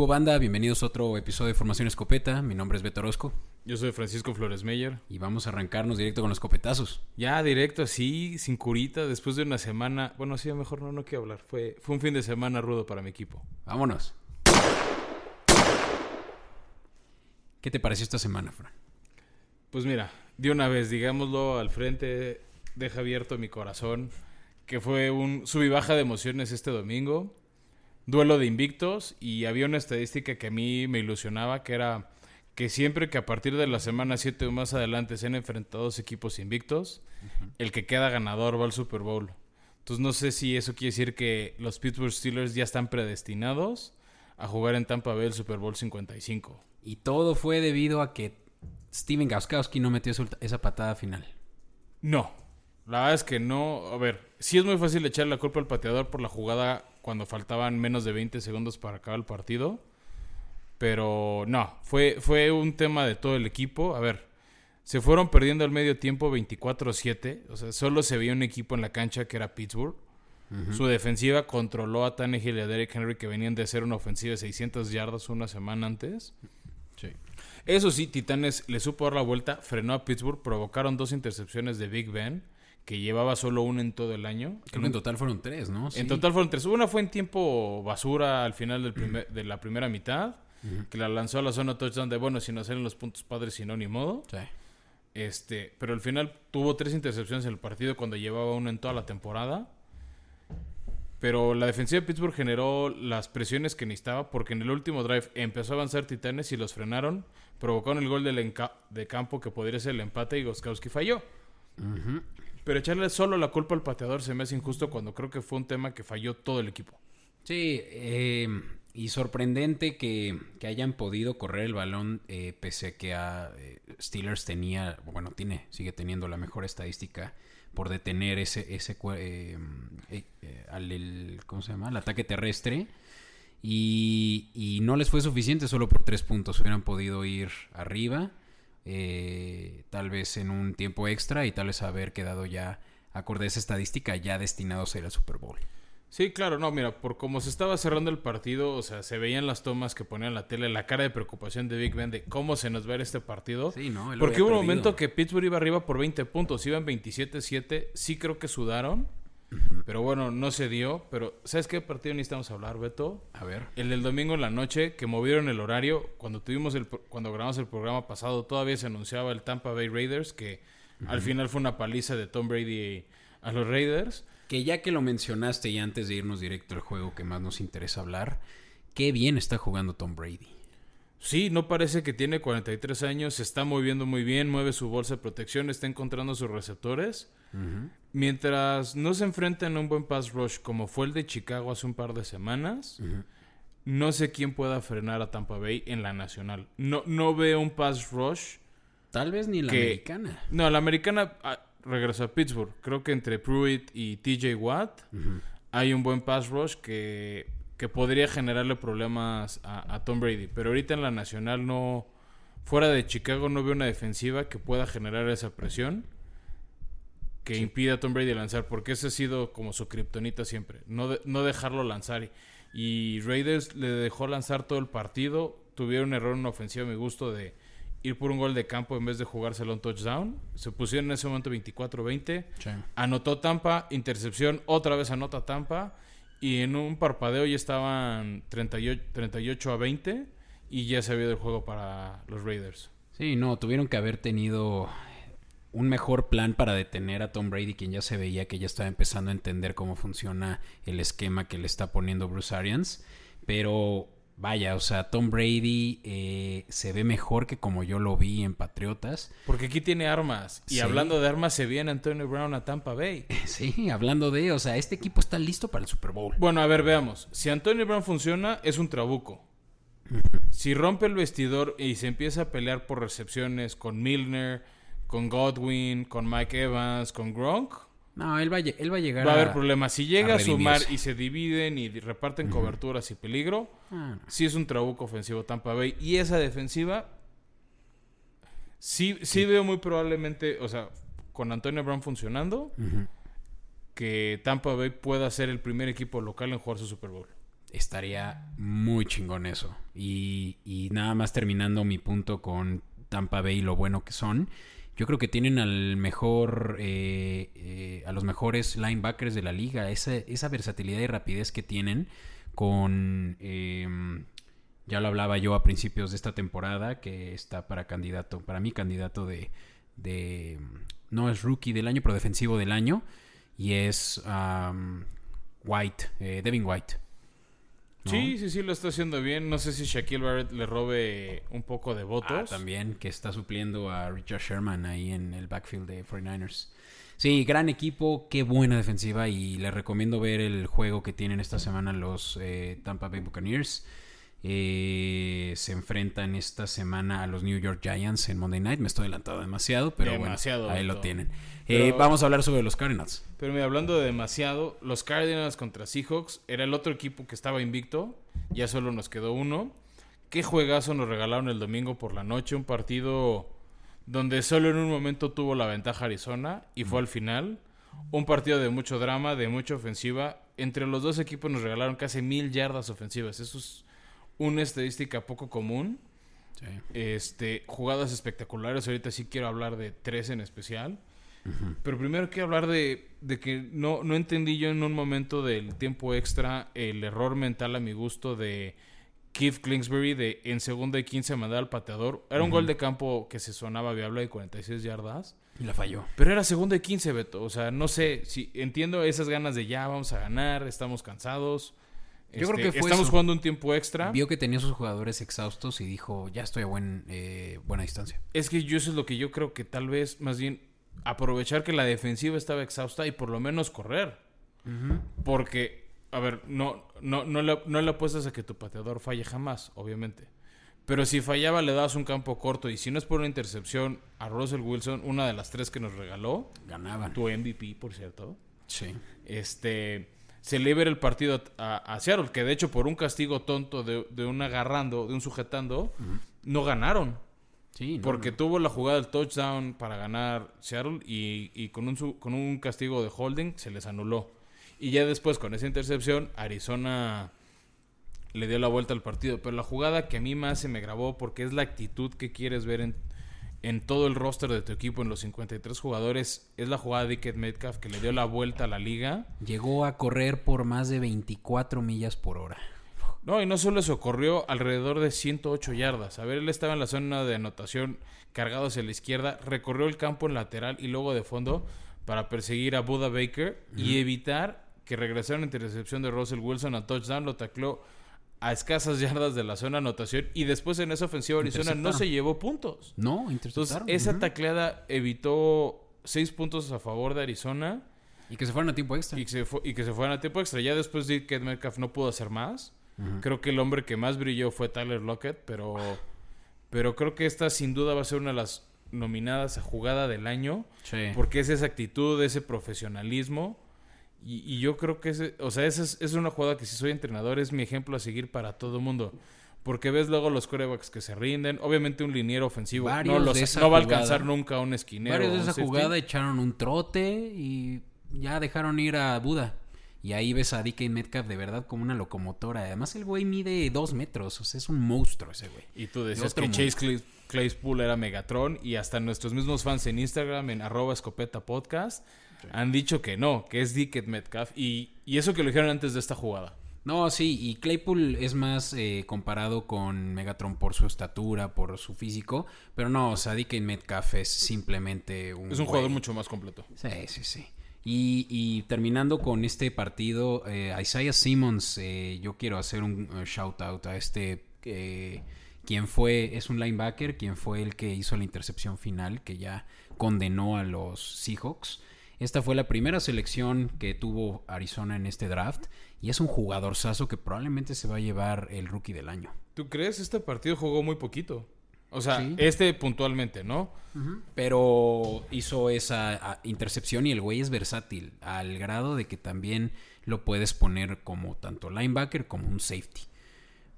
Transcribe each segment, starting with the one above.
¿Qué hubo, banda? Bienvenidos a otro episodio de Formación Escopeta. Mi nombre es Beto Orozco Yo soy Francisco Flores Meyer. y vamos a arrancarnos directo con los escopetazos. Ya directo así, sin curita, después de una semana. Bueno, sí, mejor no, no quiero hablar. Fue, fue un fin de semana rudo para mi equipo. Vámonos. ¿Qué te pareció esta semana, Fran? Pues mira, de una vez, digámoslo al frente, deja abierto mi corazón, que fue un sub y baja de emociones este domingo. Duelo de invictos y había una estadística que a mí me ilusionaba, que era que siempre que a partir de la semana 7 o más adelante se han enfrentado dos equipos invictos, el que queda ganador va al Super Bowl. Entonces no sé si eso quiere decir que los Pittsburgh Steelers ya están predestinados a jugar en Tampa Bay el Super Bowl 55. Y todo fue debido a que Steven Gauskowski no metió esa patada final. No, la verdad es que no. A ver, sí es muy fácil echar la culpa al pateador por la jugada cuando faltaban menos de 20 segundos para acabar el partido. Pero no, fue, fue un tema de todo el equipo. A ver, se fueron perdiendo al medio tiempo 24-7. O sea, solo se veía un equipo en la cancha que era Pittsburgh. Su defensiva controló a Tannehill y a Derrick Henry que venían de hacer una ofensiva de 600 yardas una semana antes. Sí. Eso sí, Titanes le supo dar la vuelta, frenó a Pittsburgh, provocaron dos intercepciones de Big Ben, que llevaba solo una en todo el año. Creo que en total fueron tres, ¿no? Sí. En total fueron tres. Una fue en tiempo basura al final del primer- de la primera mitad, que la lanzó a la zona touchdown de, bueno, si no salen los puntos padres, si no, ni modo. Sí. Este, pero al final tuvo tres intercepciones en el partido cuando llevaba una en toda la temporada. Pero la defensiva de Pittsburgh generó las presiones que necesitaba porque en el último drive empezó a avanzar Titanes y los frenaron. Provocaron el gol del de campo que podría ser el empate y Goskowski falló. Pero echarle solo la culpa al pateador se me hace injusto cuando creo que fue un tema que falló todo el equipo. Sí, eh, y sorprendente que, que hayan podido correr el balón eh, pese a que a, eh, Steelers tenía, bueno, tiene, sigue teniendo la mejor estadística por detener ese, ese eh, eh, eh, al, el- ¿cómo se llama? El ataque terrestre. Y, y no les fue suficiente solo por tres puntos. Hubieran podido ir arriba, eh, tal vez en un tiempo extra y tal vez haber quedado ya, acorde a esa estadística, ya destinados a ir al Super Bowl. Sí, claro, no, mira, por cómo se estaba cerrando el partido, o sea, se veían las tomas que ponían la tele, la cara de preocupación de Big Ben de cómo se nos va a ir este partido. Sí, ¿no? Porque hubo un momento que Pittsburgh iba arriba por 20 puntos, iban 27-7, sí creo que sudaron, pero bueno, no se dio. Pero, ¿sabes qué partido necesitamos hablar, Beto? A ver. El del domingo en la noche, que movieron el horario, cuando tuvimos el, cuando grabamos el programa pasado, todavía se anunciaba el Tampa Bay Raiders, que al final fue una paliza de Tom Brady a los Raiders. Que ya que lo mencionaste y antes de irnos directo al juego que más nos interesa hablar, qué bien está jugando Tom Brady. Sí, no parece que tiene 43 años, se está moviendo muy bien, mueve su bolsa de protección, está encontrando sus receptores. Mientras no se enfrenten a un buen pass rush como fue el de Chicago hace un par de semanas, no sé quién pueda frenar a Tampa Bay en la nacional. No, no veo un pass rush. Tal vez ni la Que- americana. No, la americana ah, regresó a Pittsburgh. Creo que entre Pruitt y TJ Watt hay un buen pass rush que, que podría generarle problemas a, a Tom Brady. Pero ahorita en la nacional no. Fuera de Chicago no veo una defensiva que pueda generar esa presión que impida a Tom Brady lanzar, porque ese ha sido como su kriptonita siempre, no, de- no dejarlo lanzar. Y, y Raiders le dejó lanzar todo el partido, tuvieron un error en una ofensiva, a mi gusto, de ir por un gol de campo en vez de jugárselo un touchdown. Se pusieron en ese momento 24-20. Anotó Tampa, intercepción, otra vez anota Tampa. Y en un parpadeo ya estaban 38, 38 a 20 y ya se había ido el juego para los Raiders. Sí, no, tuvieron que haber tenido un mejor plan para detener a Tom Brady, quien ya se veía que ya estaba empezando a entender cómo funciona el esquema que le está poniendo Bruce Arians. Pero vaya, o sea, Tom Brady eh, se ve mejor que como yo lo vi en Patriotas. Porque aquí tiene armas. Y Sí. hablando de armas, se viene Antonio Brown a Tampa Bay. Sí, hablando de, o sea, este equipo está listo para el Super Bowl. Bueno, a ver, veamos. Si Antonio Brown funciona, es un trabuco. Si rompe el vestidor y se empieza a pelear por recepciones con Milner, con Godwin, con Mike Evans, con Gronk, No, él va a, él va a llegar va a haber problemas. Si llega a a, sumar y se dividen y reparten coberturas y peligro, Ah, no. sí es un trabuco ofensivo Tampa Bay. Y esa defensiva, sí, sí veo muy probablemente, o sea, con Antonio Brown funcionando, que Tampa Bay pueda ser el primer equipo local en jugar su Super Bowl. estaría muy chingón eso. Y, y nada más terminando mi punto con Tampa Bay y lo bueno que son. Yo creo que tienen al mejor, eh, eh, a los mejores linebackers de la liga. Esa, esa versatilidad y rapidez que tienen con, em, ya lo hablaba yo a principios de esta temporada, que está para candidato, para mí candidato de, de no es rookie del año, pero defensivo del año. Y es White, eh, Devin White. Sí, sí, sí, lo está haciendo bien. No sé si Shaquille Barrett le robe un poco de votos. Ah, también, que está supliendo a Richard Sherman ahí en el backfield de 49ers. Sí, gran equipo, qué buena defensiva y les recomiendo ver el juego que tienen esta semana los eh, Tampa Bay Buccaneers. Eh, se enfrentan esta semana a los New York Giants en Monday Night. Me estoy adelantado demasiado, pero bueno, ahí lo tienen. Eh, vamos a hablar sobre los Cardinals. Pero me hablando de demasiado, los Cardinals contra Seahawks era el otro equipo que estaba invicto. Ya solo nos quedó uno. Qué juegazo nos regalaron el domingo por la noche. Un partido donde solo en un momento tuvo la ventaja Arizona y fue al final. Un partido de mucho drama, de mucha ofensiva. Entre los dos equipos nos regalaron casi mil yardas ofensivas. Eso es una estadística poco común. Este, jugadas espectaculares. Ahorita sí quiero hablar de tres en especial. Pero primero quiero hablar de, que no, no entendí yo en un momento del tiempo extra el error mental a mi gusto de Keith Kingsbury de en segunda y 15 mandar al pateador. Era un gol de campo que se sonaba viable de 46 yardas. Y la falló. Pero era segunda y 15, Beto. O sea, no sé si entiendo esas ganas de ya vamos a ganar, estamos cansados. Yo creo este, Estamos jugando un tiempo extra. Vio que tenía sus jugadores exhaustos y dijo, ya estoy a buen, eh, buena distancia. Es que yo eso es lo que yo creo que tal vez, más bien, aprovechar que la defensiva estaba exhausta y por lo menos correr. Porque, a ver, no, no, no, le, no le apuestas a que tu pateador falle jamás, obviamente. Pero si fallaba, le das un campo corto. Y si no es por una intercepción a Russell Wilson, una de las tres que nos regaló, ganaban. Tu MVP, por cierto. Sí. Este se le el partido a, Seattle, que de hecho por un castigo tonto de, un agarrando, de un sujetando, no ganaron. Sí, porque tuvo la jugada del touchdown para ganar Seattle y, con, un, con un castigo de holding se les anuló. Y ya después con esa intercepción, Arizona le dio la vuelta al partido. Pero la jugada que a mí más se me grabó porque es la actitud que quieres ver en, en todo el roster de tu equipo, en los 53 jugadores, es la jugada de Dickett Metcalf que le dio la vuelta a la liga. Llegó a correr por más de 24 millas por hora. No, y no solo eso, corrió alrededor de 108 yardas. A ver, él estaba en la zona de anotación cargado hacia la izquierda, recorrió el campo en lateral y luego de fondo para perseguir a Buda Baker y evitar que regresara una intercepción de Russell Wilson a touchdown, lo tacló a escasas yardas de la zona de anotación y después en esa ofensiva Arizona no se llevó puntos. No, Entonces, esa tacleada evitó seis puntos a favor de Arizona. Y que se fueran a tiempo extra. Y que se, y que se fueran a tiempo extra. Ya después de que Metcalf no pudo hacer más. Creo que el hombre que más brilló fue Tyler Lockett, pero, pero creo que esta sin duda va a ser una de las nominadas a jugada del año. Porque es esa actitud, ese profesionalismo y, yo creo que ese, o sea, esa es, una jugada que si soy entrenador es mi ejemplo a seguir para todo el mundo. Porque ves luego los corebacks que se rinden. Obviamente un liniero ofensivo no, va a alcanzar nunca un esquinero. Varios de esa jugada echaron un trote y ya dejaron ir a Buda. Y ahí ves a DK Metcalf de verdad como una locomotora. Además el güey mide dos metros. O sea, es un monstruo ese güey. Y tú decías que Chase Claypool era Megatron. Y hasta nuestros mismos fans en Instagram, en arroba escopeta podcast han dicho que no, que es Dickett Metcalf. Y, eso que lo dijeron antes de esta jugada. No, sí, y Claypool es más eh, comparado con Megatron por su estatura, por su físico, pero no, o sea, Dickett Metcalf es simplemente un... Es un jugador mucho más completo. Sí, sí, sí. Y, terminando con este partido, eh, Isaiah Simmons, eh, yo quiero hacer un shout out a este, quien fue, es un linebacker, quien fue el que hizo la intercepción final, que ya condenó a los Seahawks. Esta fue la primera selección que tuvo Arizona en este draft y es un jugador saso que probablemente se va a llevar el rookie del año. ¿Tú crees? Este partido jugó muy poquito. O sea, este puntualmente, ¿no? Pero hizo esa intercepción y el güey es versátil, al grado de que también lo puedes poner como tanto linebacker como un safety.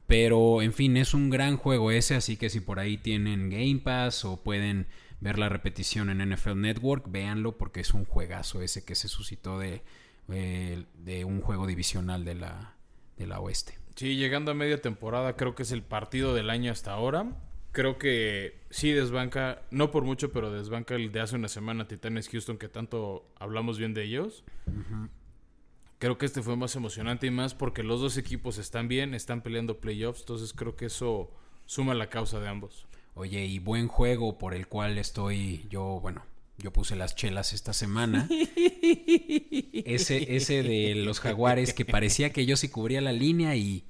Pero, en fin, es un gran juego ese, así que si por ahí tienen Game Pass o pueden ver la repetición en NFL Network, véanlo porque es un juegazo ese que se suscitó de, eh, de un juego divisional de la, de la oeste. Sí, llegando a media temporada, creo que es el partido del año hasta ahora. Creo que sí desbanca, no por mucho, pero desbanca el de hace una semana Titanes Houston, que tanto hablamos bien de ellos. Creo que este fue más emocionante y más porque los dos equipos están bien, están peleando playoffs, entonces creo que eso suma la causa de ambos. Oye, y buen juego por el cual estoy yo, bueno, yo puse las chelas esta semana. ese, ese de los jaguares que parecía que yo sí cubría la línea y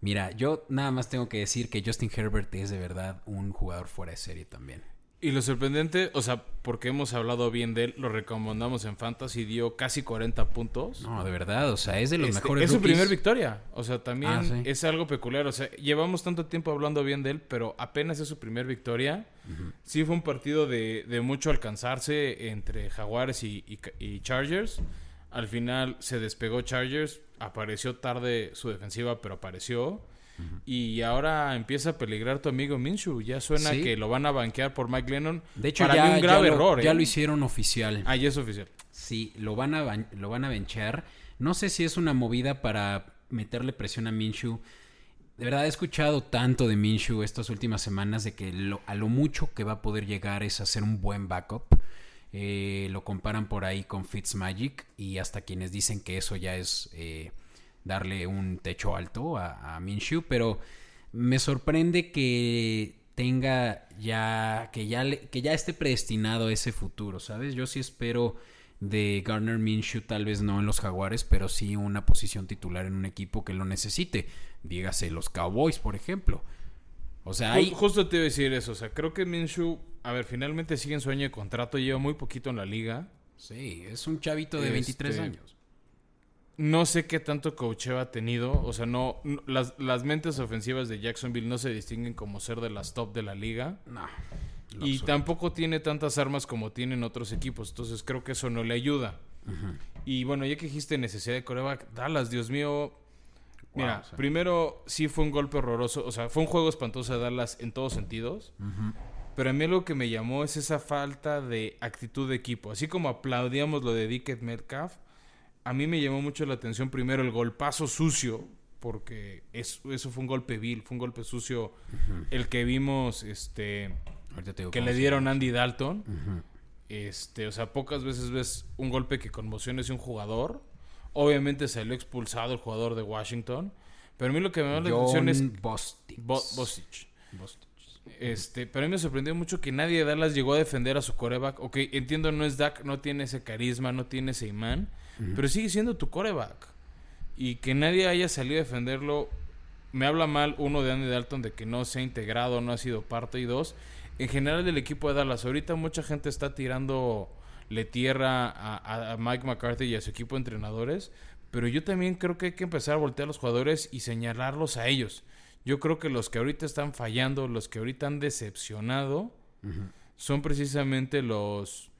mira, yo nada más tengo que decir que Justin Herbert es de verdad un jugador fuera de serie también. Y lo sorprendente, o sea, porque hemos hablado bien de él, lo recomendamos en Fantasy, dio casi 40 puntos. No, de verdad, o sea, es de los Este, mejores Es su primer victoria. O sea, también Ah, sí. es algo peculiar. O sea, llevamos tanto tiempo hablando bien de él, pero apenas es su primer victoria. Sí fue un partido de, de mucho alcanzarse entre Jaguares y, y- y Chargers. Al final se despegó Chargers. Apareció tarde su defensiva, pero apareció. Y ahora empieza a peligrar tu amigo Minshew. Ya suena Sí. que lo van a banquear por Mike Lennon. De hecho, Para ya, mí un grave ya lo, error. ya ¿eh? lo hicieron oficial. Ah, ya es oficial. Sí, lo van a lo van a benchar. No sé si es una movida para meterle presión a Minshew. De verdad he escuchado tanto de Minshew estas últimas semanas de que lo- a lo mucho que va a poder llegar es hacer un buen backup. Eh, lo comparan por ahí con Fitzmagic y hasta quienes dicen que eso ya es eh, darle un techo alto a, a Minshew, pero me sorprende que tenga ya que ya le- que ya esté predestinado a ese futuro, ¿sabes? Yo sí espero de Garner Minshew, tal vez no en los Jaguares, pero sí una posición titular en un equipo que lo necesite. Dígase los Cowboys, por ejemplo. O sea, hay Justo te iba a decir eso. O sea, creo que Minshew, a ver, finalmente sigue en sueño de contrato. Lleva muy poquito en la liga. Sí, es un chavito de 23 Este, años. No sé qué tanto coacheo ha tenido. O sea, no, no- las, las mentes ofensivas de Jacksonville no se distinguen como ser de las top de la liga. No. Y tampoco tiene tantas armas como tienen otros equipos. Entonces creo que eso no le ayuda. Y bueno, ya que dijiste necesidad de coreback, Dallas, Dios mío. Mira, Wow, o sea. primero sí fue un golpe horroroso. O sea, fue un juego espantoso de Dallas en todos sentidos. Pero a mí algo que me llamó es esa falta de actitud de equipo. Así como aplaudíamos lo de Dickett Metcalf, a mí me llamó mucho la atención primero el golpazo sucio, porque es- eso fue un golpe vil, fue un golpe sucio el que vimos este que le dieron Andy Dalton. Este, o sea, pocas veces ves un golpe que conmocione a un jugador. Obviamente salió expulsado el jugador de Washington. Pero a mí lo que me llama la atención es Bostich. Bo- Bostich. Bostich. Este, pero a mí me sorprendió mucho que nadie de Dallas llegó a defender a su coreback. Ok, entiendo, no es Dak, no tiene ese carisma, no tiene ese imán, pero sigue siendo tu coreback. Y que nadie haya salido a defenderlo, me habla mal, uno, de Andy Dalton, de que no se ha integrado, no ha sido parte, y dos, en general del equipo de Dallas. Ahorita mucha gente está tirando le tierra a, Mike McCarthy y a su equipo de entrenadores, pero yo también creo que hay que empezar a voltear a los jugadores y señalarlos a ellos. Yo creo que los que ahorita están fallando, los que ahorita han decepcionado, son precisamente los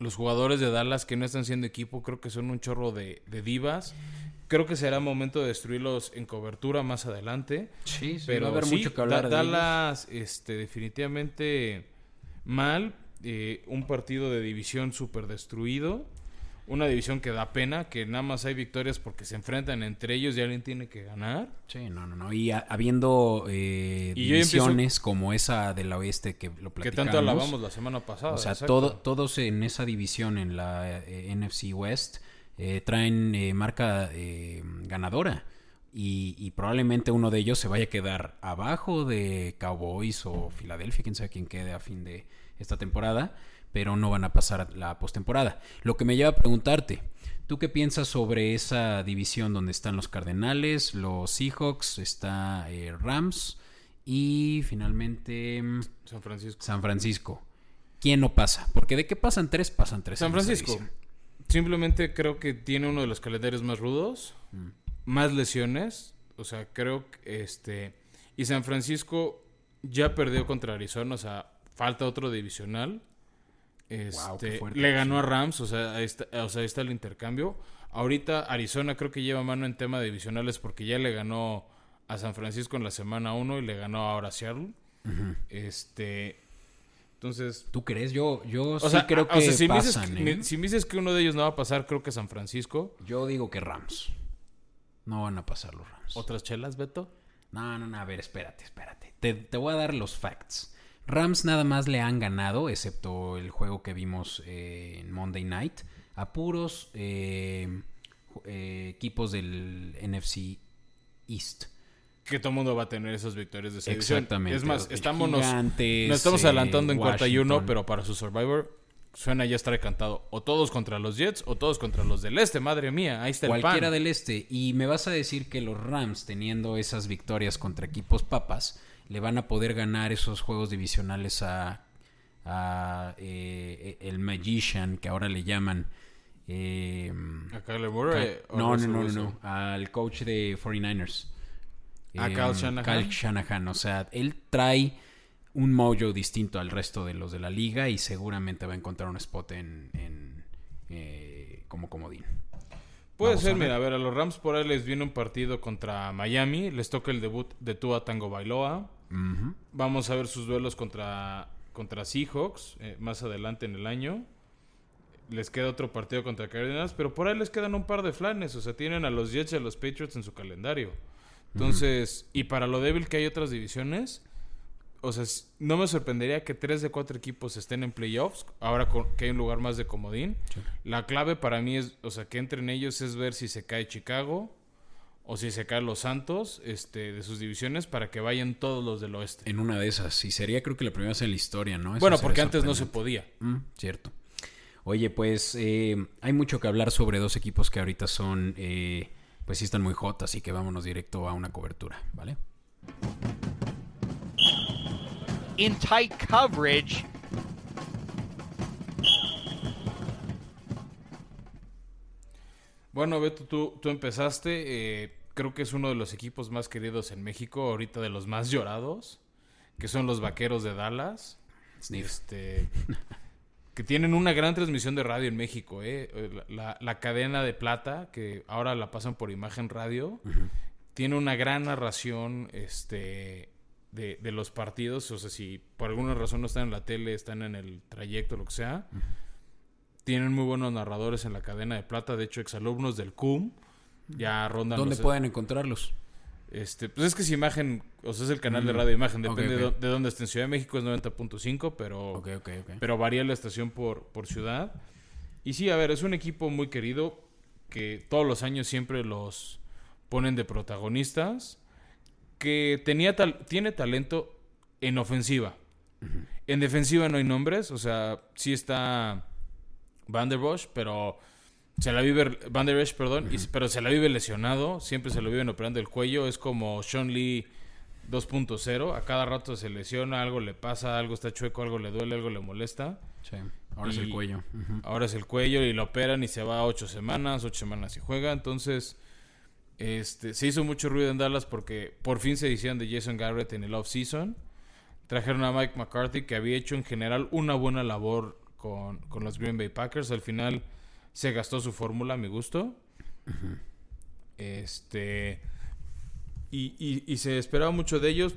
los jugadores de Dallas que no están siendo equipo. Creo que son un chorro de, de divas. Creo que será momento de destruirlos en cobertura más adelante. Sí, sí, Pero va a haber sí, mucho que hablar Da- de ellos. Dallas, este, definitivamente mal. eh, un partido de división súper destruido. Una división que da pena, que nada más hay victorias porque se enfrentan entre ellos y alguien tiene que ganar. Sí, no, no, no. Y a- habiendo eh, Y empiezo- divisiones como esa de la oeste que lo Que platicamos. tanto alabamos la semana pasada. O sea, todo, todos en esa división, en la eh, NFC West, eh, traen eh, marca eh, ganadora. Y, y probablemente uno de ellos se vaya a quedar abajo de Cowboys o Filadelfia, quién sabe quién quede a fin de esta temporada, pero no van a pasar a la postemporada. Lo que me lleva a preguntarte, ¿tú qué piensas sobre esa división donde están los Cardenales, los Seahawks, está eh, Rams y finalmente mm, San Francisco. San Francisco? ¿Quién no pasa? Porque de qué pasan tres, pasan tres. San Francisco. Simplemente creo que tiene uno de los calendarios más rudos, Mm. más lesiones. O sea, creo que este. Y San Francisco ya perdió contra Arizona, o sea, falta otro divisional. Qué Este, fuerte, le ganó sí. a Rams, o sea, ahí está, o sea, ahí está el intercambio. Ahorita Arizona creo que lleva mano en tema de divisionales porque ya le ganó a San Francisco en la semana 1 y le ganó ahora a Seattle. Este. Entonces, ¿Tú crees? Yo, yo o sí sea, creo o que sea, si, me dices pasan. que, ¿eh? si me dices que uno de ellos no va a pasar, creo que San Francisco. Yo digo que Rams. No van a pasar los Rams. ¿Otras chelas, Beto? No, no, no, a ver, espérate, espérate. Te, te voy a dar los facts. Rams nada más le han ganado, excepto el juego que vimos eh, en Monday Night, a puros eh, eh, equipos del NFC East. Que todo el mundo va a tener esas victorias de división. Exactamente. Es más, estamos, Gigantes, nos estamos adelantando en cuarta y uno, pero para su Survivor suena ya estar cantado. O todos contra los Jets o todos contra los del Este. Madre mía, ahí está el Cualquiera pan. del este. Y me vas a decir que los Rams, teniendo esas victorias contra equipos papas, le van a poder ganar esos juegos divisionales a, a, eh, el Magician, que ahora le llaman. eh, ¿A Kyler Murray? No, no, no, no, al coach de 49ers. ¿A Em, Kyle Shanahan? Kyle Shanahan. O sea, él trae un mojo distinto al resto de los de la liga y seguramente va a encontrar un spot en, en, eh, como comodín. Puede Vamos ser, a mira, a ver, a los Rams por ahí les viene un partido contra Miami. Les toca el debut de Tua Tango Bailoa. Vamos a ver sus duelos contra, contra Seahawks eh, más adelante en el año. Les queda otro partido contra Cardinals, pero por ahí les quedan un par de flanes. O sea, tienen a los Jets y a los Patriots en su calendario. Entonces, y para lo débil que hay otras divisiones, o sea, no me sorprendería que tres de cuatro equipos estén en playoffs, ahora que hay un lugar más de comodín. Sí. La clave para mí es, o sea, que entren ellos es ver si se cae Chicago o si se caen los Santos este, de sus divisiones para que vayan todos los del oeste. En una de esas. Y sería creo que la primera vez en la historia, ¿no? Eso Bueno, porque antes no se podía. Mm, cierto. Oye, pues eh, hay mucho que hablar sobre dos equipos que ahorita son, eh, pues sí están muy hot, así que vámonos directo a una cobertura, ¿vale? in tight coverage. Bueno, Beto, tú, tú empezaste. eh, creo que es uno de los equipos más queridos en México, ahorita de los más llorados, que son los Vaqueros de Dallas. Sniff. Este, que tienen una gran transmisión de radio en México. eh. La, la- la cadena de plata, que ahora la pasan por imagen radio, tiene una gran narración este, de, de los partidos. O sea, si por alguna razón no están en la tele, están en el trayecto, lo que sea. Tienen muy buenos narradores en la cadena de plata. De hecho, exalumnos del CUM ya rondan ¿Dónde los- pueden encontrarlos? este, pues es que es imagen, o sea, es el canal de Mm, radio imagen, depende. De, de dónde esté. En Ciudad de México es 90.5, pero, Ok, ok, ok. pero varía la estación por, por ciudad. Y sí, a ver, es un equipo muy querido que todos los años siempre los ponen de protagonistas, que tenía tal- tiene talento en ofensiva. En defensiva no hay nombres, o sea, sí está Van der Bosch, pero se la vive Van der Bosch, perdón, y- pero se la vive lesionado, siempre se lo viven operando el cuello, es como Sean Lee 2.0, a cada rato se lesiona, algo le pasa, algo está chueco, algo le duele, algo le molesta. Sí, ahora es el cuello. Ahora es el cuello y lo operan y se va ocho semanas, ocho semanas y juega. Entonces, este, se hizo mucho ruido en Dallas porque por fin se hicieron de Jason Garrett en el off-season. Trajeron a Mike McCarthy que había hecho en general una buena labor con, con los Green Bay Packers. Al final se gastó su fórmula a mi gusto. Este. Y, y- se esperaba mucho de ellos.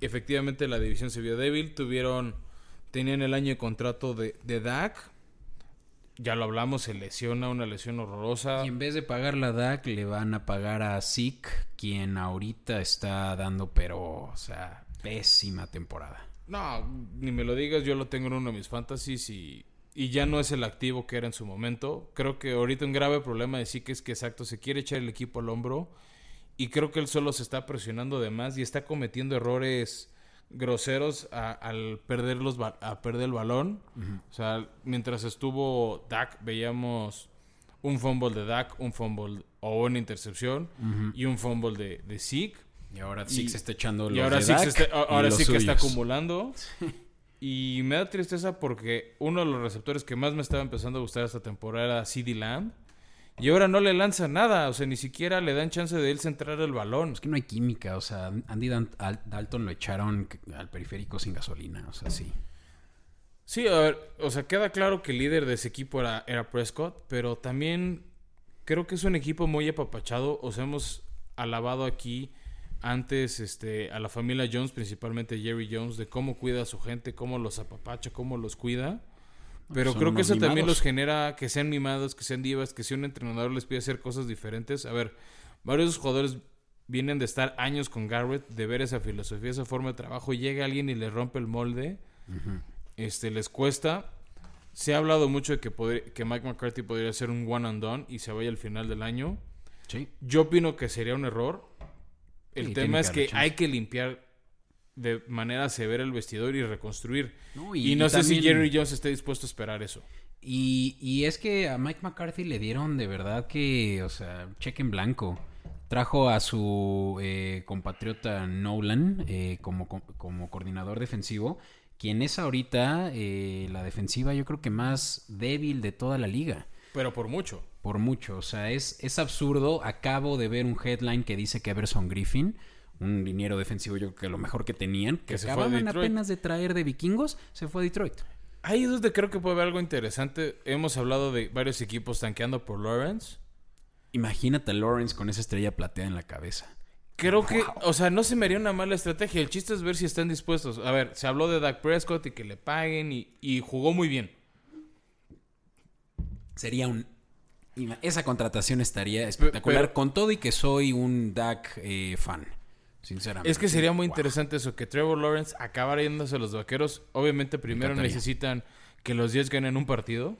Efectivamente, la división se vio débil. Tuvieron. Tenían el año de contrato de, de Dak. Ya lo hablamos, se lesiona, una lesión horrorosa. Y en vez de pagar la DAC, le van a pagar a Zeke, quien ahorita está dando, pero, o sea, pésima temporada. No, ni me lo digas, yo lo tengo en uno de mis fantasies y, y ya no es el activo que era en su momento. Creo que ahorita un grave problema de Zeke es que exacto, se quiere echar el equipo al hombro y creo que él solo se está presionando de más y está cometiendo errores groseros a- al perder los a perder el balón. O sea, mientras estuvo Dak veíamos un fumble de Dak, un fumble o una intercepción y un fumble de, de Zeke. Y ahora se está echando los Y ahora de que está, y ahora los sí que está acumulando. Y me da tristeza porque uno de los receptores que más me estaba empezando a gustar esta temporada era CD Lamb. Y ahora no le lanza nada. O sea, ni siquiera le dan chance de él centrar el balón. Es que no hay química, o sea, Andy Dalton lo echaron al periférico sin gasolina, o sea, sí. Sí, a ver, o sea, queda claro que el líder de ese equipo era, era Prescott, pero también creo que es un equipo muy apapachado. O sea, hemos alabado aquí antes este, a la familia Jones, principalmente Jerry Jones, de cómo cuida a su gente, cómo los apapacha, cómo los cuida. Pero Son creo que eso también los genera que sean mimados, que sean divas, que si un entrenador les pide hacer cosas diferentes. A ver, varios jugadores vienen de estar años con Garrett, de ver esa filosofía, esa forma de trabajo, llega alguien y le rompe el molde, este, les cuesta. Se ha hablado mucho de que, que Mike McCarthy podría ser un one and done y se vaya al final del año. Sí. Yo opino que sería un error. El Sí, tema es que hay que limpiar de manera severa el vestidor y reconstruir. No, y, y- no y sé si Jerry Jones esté dispuesto a esperar eso. Y, y es que a Mike McCarthy le dieron de verdad que, o sea, cheque en blanco. Trajo a su eh, compatriota Nolan eh, como, co- como coordinador defensivo, quien es ahorita eh, la defensiva yo creo que más débil de toda la liga. Pero por mucho. Por mucho, o sea, es, es absurdo. Acabo de ver un headline que dice que Everson Griffin, un liniero defensivo yo creo que lo mejor que tenían, que, Que se fue a acababan apenas de traer de vikingos, se fue a Detroit. Ahí es donde creo que puede haber algo interesante. Hemos hablado de varios equipos tanqueando por Lawrence. Imagínate a Lawrence con esa estrella plateada en la cabeza. Creo que, o sea, no se me haría una mala estrategia. El chiste es ver si están dispuestos. A ver, se habló de Dak Prescott y que le paguen y, y jugó muy bien. Sería un... Esa contratación estaría espectacular, pero- con todo y que soy un Dak eh, fan, sinceramente. Es que sería muy Wow. interesante eso, que Trevor Lawrence acabara yéndose a los vaqueros. Obviamente, primero necesitan que los 10 ganen un partido.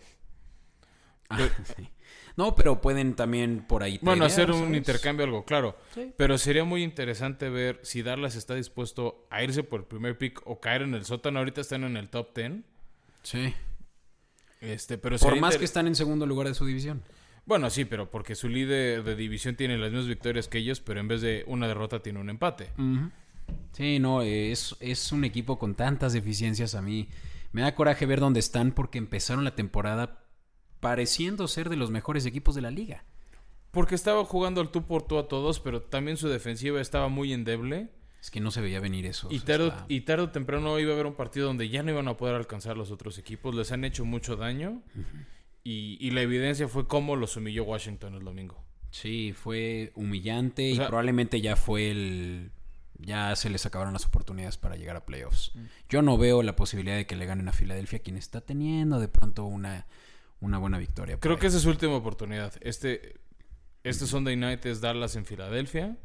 Ah, sí. No, pero pueden también por ahí... Bueno, hacer un ¿sabes? intercambio, algo claro. Sí. Pero sería muy interesante ver si Dallas está dispuesto a irse por el primer pick o caer en el sótano. Ahorita están en el top 10. Sí. Este, pero Por más inter- que están en segundo lugar de su división. Bueno, sí, pero porque su líder de división tiene las mismas victorias que ellos, pero en vez de una derrota tiene un empate. Sí, no, es, es un equipo con tantas deficiencias a mí. Me da coraje ver dónde están porque empezaron la temporada pareciendo ser de los mejores equipos de la liga. Porque estaba jugando el tú por tú a todos, pero también su defensiva estaba muy endeble. Es que no se veía venir eso. Y o sea, tarde, está- y tarde o temprano iba a haber un partido donde ya no iban a poder alcanzar los otros equipos. Les han hecho mucho daño. y, y la evidencia fue cómo los humilló Washington el domingo. Sí, fue humillante O y probablemente ya fue el... Ya se les acabaron las oportunidades para llegar a playoffs. Yo no veo la posibilidad de que le ganen a Filadelfia, quien está teniendo de pronto una, una buena victoria. Creo que esa es su última oportunidad. Este, este Sunday night es Dallas en Filadelfia.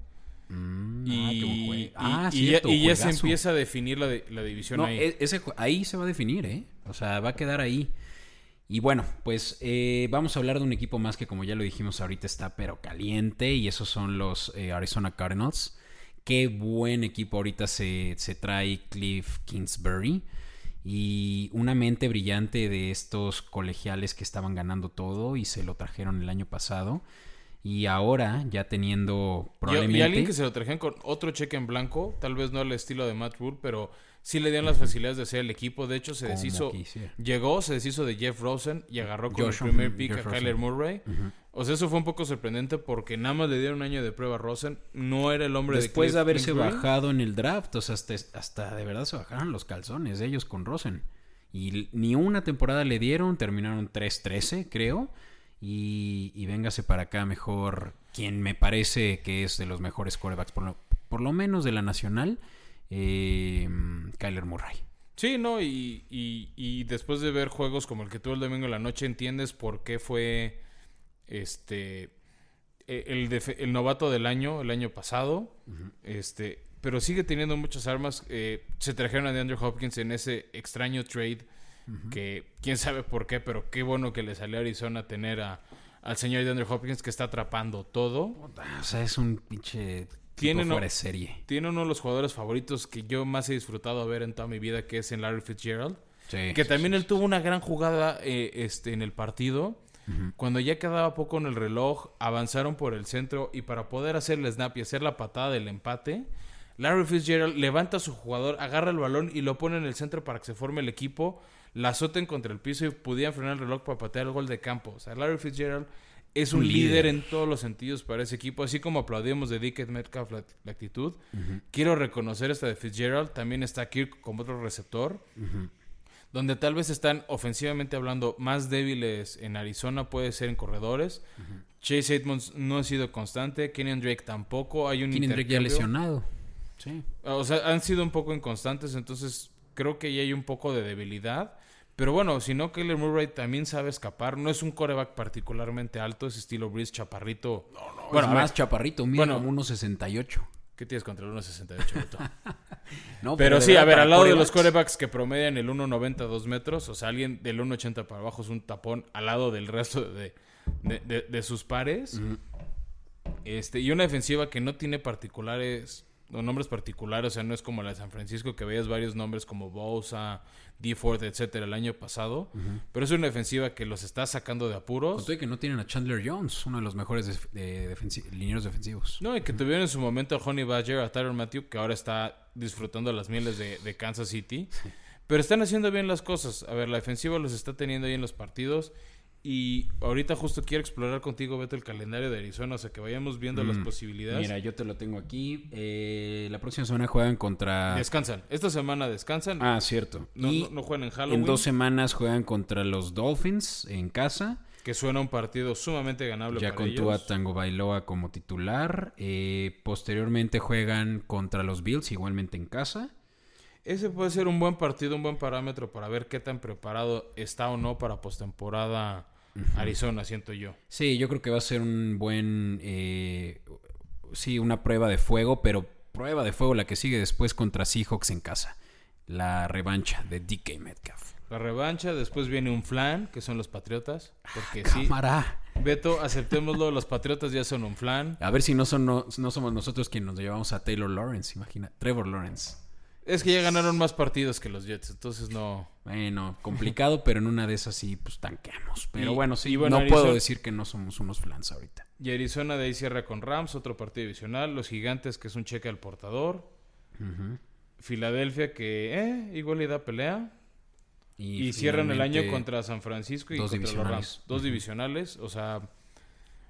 Mm, Y, ah, qué buen juego. y- Ah, y cierto, ya, y ya se empieza a definir la, de- la división No, ahí. e- ese, ahí se va a definir, ¿eh? O sea, va a quedar ahí. Y bueno, pues eh, vamos a hablar de un equipo más que, como ya lo dijimos, ahorita está pero caliente. Y esos son los eh, Arizona Cardinals. Qué buen equipo ahorita se, se trae Cliff Kingsbury. Y una mente brillante de estos colegiales que estaban ganando todo y se lo trajeron el año pasado. Y ahora, ya teniendo probablemente... Y, alguien que se lo trajeron con otro cheque en blanco, tal vez no al estilo de Matt Rule, pero sí le dieron las facilidades de ser el equipo. De hecho, se Como deshizo, quisiera. llegó, se deshizo de Jeff Rosen y agarró con Josh- el primer pick a Kyler. Murray. O sea, eso fue un poco sorprendente porque nada más le dieron un año de prueba a Rosen. No era el hombre Después de de Cliff haberse bajado en el draft, o sea, hasta, hasta de verdad se bajaron los calzones de ellos con Rosen. Y ni una temporada le dieron, terminaron 3-13, creo. Y, y véngase para acá mejor quien me parece que es de los mejores quarterbacks, por lo, por lo menos de la nacional, eh, Kyler Murray. Sí, no, y, y- y después de ver juegos como el que tuvo el domingo en la noche, entiendes por qué fue este e- el, el novato del año, el año pasado. Este, pero sigue teniendo muchas armas. Eh, se trajeron a DeAndre Hopkins en ese extraño trade. Que quién sabe por qué, pero qué bueno que le salió a Arizona tener a, al señor DeAndre Hopkins que está atrapando todo. O sea, es un pinche Tiene tipo no- fuera de serie. Tiene uno de los jugadores favoritos que yo más he disfrutado ver en toda mi vida, que es en Larry Fitzgerald. Sí, Que sí, también sí, él tuvo una gran jugada eh, este, en el partido. Cuando ya quedaba poco en el reloj, avanzaron por el centro y para poder hacer el snap y hacer la patada del empate, Larry Fitzgerald levanta a su jugador, agarra el balón y lo pone en el centro para que se forme el equipo, la azoten contra el piso y pudieran frenar el reloj para patear el gol de campo. O sea, Larry Fitzgerald es un, líder. líder. en todos los sentidos para ese equipo, así como aplaudimos de Dickett Metcalf la, la actitud. Quiero reconocer esta de Fitzgerald, también está Kirk como otro receptor donde tal vez están ofensivamente hablando más débiles en Arizona, puede ser en corredores. Chase Edmonds no ha sido constante, Kenyon Drake tampoco, hay un Kenyon Drake ya lesionado. Sí. O sea, han sido un poco inconstantes, entonces creo que ya hay un poco de debilidad, Pero bueno, si no, Kyler Murray también sabe escapar. No es un coreback particularmente alto, es estilo Breeze chaparrito. Bueno, bueno, a más ver, chaparrito, mira Bueno. como unos 68. ¿qué tienes contra el 1.68? Beto? No, Pero sí, a ver, al lado de los corebacks que promedian el 1.90 2 metros, o sea, alguien del 1.80 para abajo es un tapón al lado del resto de, de- de- de sus pares. este, y una defensiva que no tiene particulares, o nombres particulares, o sea, no es como la de San Francisco, que veías varios nombres como Bosa, D. Ford, etcétera, el año pasado. Pero es una defensiva que los está sacando de apuros. y que no tienen a Chandler Jones, uno de los mejores de defensi- defensivos. No, y que tuvieron en su momento a Honey Badger, a Tyron Matthew, que ahora está disfrutando las mieles de, de Kansas City. Pero están haciendo bien las cosas. A ver, la defensiva los está teniendo ahí en los partidos. Y ahorita justo quiero explorar contigo, Beto, el calendario de Arizona. O sea, que vayamos viendo las posibilidades. Mm. Mira, yo te lo tengo aquí. Eh, la próxima semana juegan contra... Descansan. Esta semana descansan. Ah, cierto. no, y no- no juegan en Halloween. en dos semanas juegan contra los Dolphins en casa. Que suena un partido sumamente ganable Ya para con ellos. Tua Tango Bailoa como titular. Eh, posteriormente juegan contra los Bills, igualmente en casa. Ese puede ser un buen partido, un buen parámetro para ver qué tan preparado está o no para postemporada Arizona, siento yo. Sí, yo creo que va a ser un buen... eh, sí, una prueba de fuego, pero prueba de fuego la que sigue después contra Seahawks en casa. La revancha de DK Metcalf. La revancha, después viene un flan, que son los Patriotas. Porque sí, Cámara. Beto, aceptémoslo, los Patriotas ya son un flan. A ver si no, son, no, no somos nosotros quienes nos llevamos a Taylor Lawrence, imagina. Trevor Lawrence. Es que ya ganaron más partidos que los Jets, entonces no... Bueno, complicado, pero en una de esas sí, pues tanqueamos. Pero Y- bueno, sí, bueno, no Arizona- puedo decir que no somos unos flans ahorita. Y Arizona de ahí cierra con Rams, otro partido divisional. Los Gigantes, que es un cheque al portador. Filadelfia, que eh, igual le da pelea. Y, cierran el año contra San Francisco y contra los. Rams. Dos divisionales, o sea,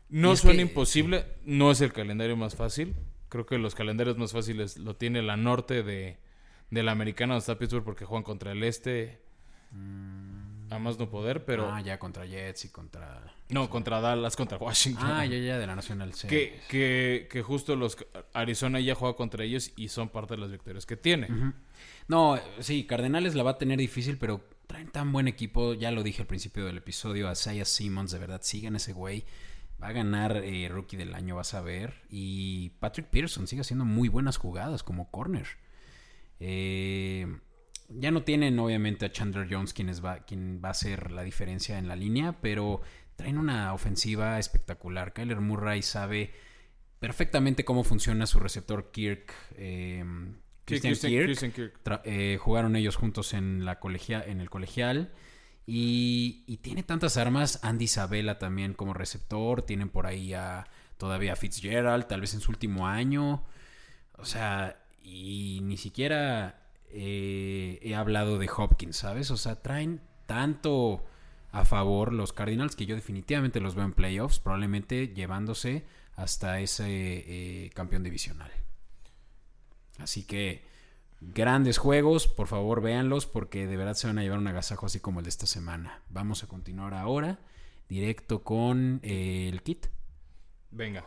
no suena que- imposible, no es el calendario más fácil. Creo que los calendarios más fáciles lo tiene la norte de, de la americana, donde está Pittsburgh, porque juegan contra el este. A más no poder, pero... Ah, ya contra Jets y contra... no, contra Dallas, contra Washington. Ah, ya, ya, de la Nacional C. que, que, que justo los Arizona ya juega contra ellos y son parte de las victorias que tiene. No, sí, Cardenales la va a tener difícil, pero traen tan buen equipo. Ya lo dije al principio del episodio. Isaiah Simmons, de verdad, sigan ese güey. Va a ganar eh, Rookie del Año, vas a ver. Y Patrick Pearson sigue haciendo muy buenas jugadas como corner. Eh, ya no tienen, obviamente, a Chandler Jones, quien, es va, quien va a hacer la diferencia en la línea, pero traen una ofensiva espectacular. Kyler Murray sabe perfectamente cómo funciona su receptor Kirk. eh, Christian Kirk. Eh, jugaron ellos juntos en, la colegia en el colegial. Y, y tiene tantas armas. Andy Isabella también como receptor. Tienen por ahí a todavía a Fitzgerald, tal vez en su último año. O sea, y ni siquiera eh, he hablado de Hopkins, ¿sabes? O sea, traen tanto a favor los Cardinals que yo definitivamente los veo en playoffs, probablemente llevándose hasta ese eh, campeón divisional. Así que grandes juegos, por favor véanlos porque de verdad se van a llevar un agasajo así como el de esta semana. Vamos a continuar ahora directo con eh, el kit. Venga.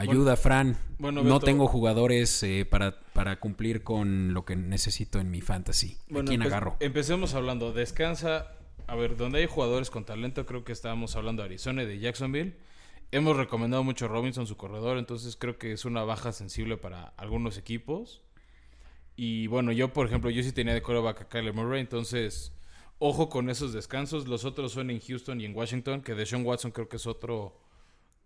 Ayuda, Fran. bueno, no tengo jugadores eh, para, para cumplir con lo que necesito en mi fantasy. ¿A Bueno, quién empe- agarro? Empecemos hablando. Descansa. A ver, donde hay jugadores con talento, creo que estábamos hablando de Arizona y de Jacksonville. Hemos recomendado mucho a Robinson, su corredor, entonces creo que es una baja sensible para algunos equipos. Y bueno, yo, por ejemplo, yo sí tenía de coreback a Kyler Murray, entonces ojo con esos descansos. Los otros son en Houston y en Washington, que Deshaun Watson creo que es otro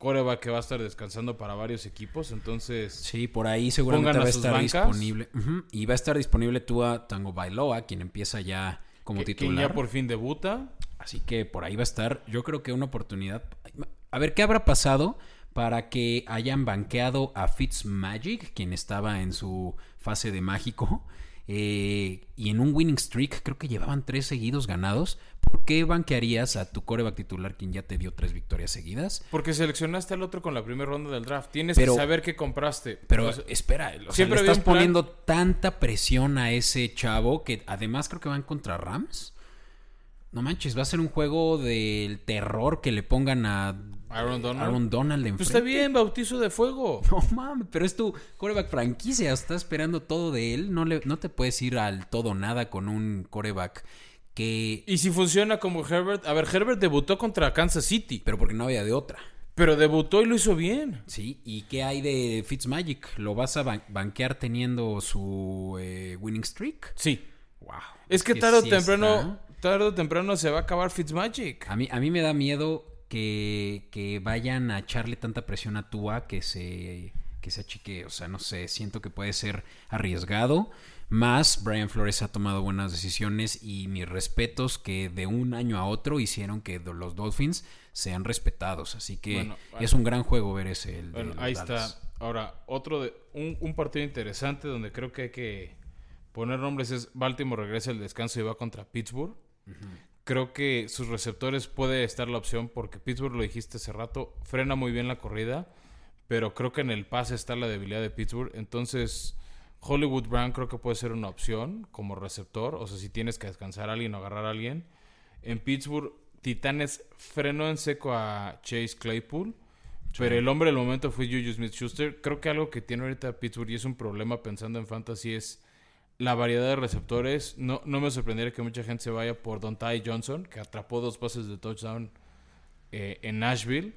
coreback que va a estar descansando para varios equipos, entonces... Sí, por ahí seguramente a va a estar bancas. disponible. Y va a estar disponible Tua Tango Bailoa, quien empieza ya como que- quien titular. ya por fin debuta. Así que por ahí va a estar, yo creo que una oportunidad. A ver, ¿qué habrá pasado para que hayan banqueado a Fitzmagic, quien estaba en su fase de mágico? Eh, y en un winning streak, creo que llevaban tres seguidos ganados. ¿Por qué banquearías a tu coreback titular, quien ya te dio tres victorias seguidas? Porque seleccionaste al otro con la primera ronda del draft. Tienes Pero- que saber qué compraste. Pero O sea, espera, o sea, le estás poniendo tanta presión a ese chavo que además creo que van contra Rams. No manches, va a ser un juego del terror que le pongan a Aaron Donald. Aaron Donald Pues enfrente. está bien, bautizo de fuego. No mames, pero es tu coreback franquicia, estás esperando todo de él, no, le, no te puedes ir al todo nada con un coreback que... Y si funciona como Herbert, a ver, Herbert debutó contra Kansas City, Pero porque no había de otra. pero debutó y lo hizo bien. Sí, ¿y qué hay de Fitzmagic? ¿Lo vas a ban- banquear teniendo su eh, winning streak? Sí. Wow. Es que tarde o sí temprano, está. tarde o temprano se va a acabar Fitzmagic. A mí, a mí me da miedo que, que vayan a echarle tanta presión a Tua que se, que se achique. O sea, no sé, siento que puede ser arriesgado. Más, Brian Flores ha tomado buenas decisiones y mis respetos que de un año a otro hicieron que los Dolphins sean respetados. Así que Bueno, es un gran juego ver ese. el Bueno, ahí Dallas. está. Ahora, otro de un, un partido interesante donde creo que hay que poner nombres es Baltimore regresa al descanso y va contra Pittsburgh. Creo que sus receptores puede estar la opción porque Pittsburgh, lo dijiste hace rato, frena muy bien la corrida, pero creo que en el pase está la debilidad de Pittsburgh. Entonces, Hollywood Brown creo que puede ser una opción como receptor. O sea, si tienes que descansar a alguien o agarrar a alguien. En Pittsburgh, Titanes frenó en seco a Chase Claypool. Pero el hombre del momento fue Juju Smith-Schuster. Creo que algo que tiene ahorita Pittsburgh y es un problema pensando en fantasy es la variedad de receptores. No, no me sorprendería que mucha gente se vaya por Don Ty Johnson, que atrapó dos pases de touchdown eh, en Nashville.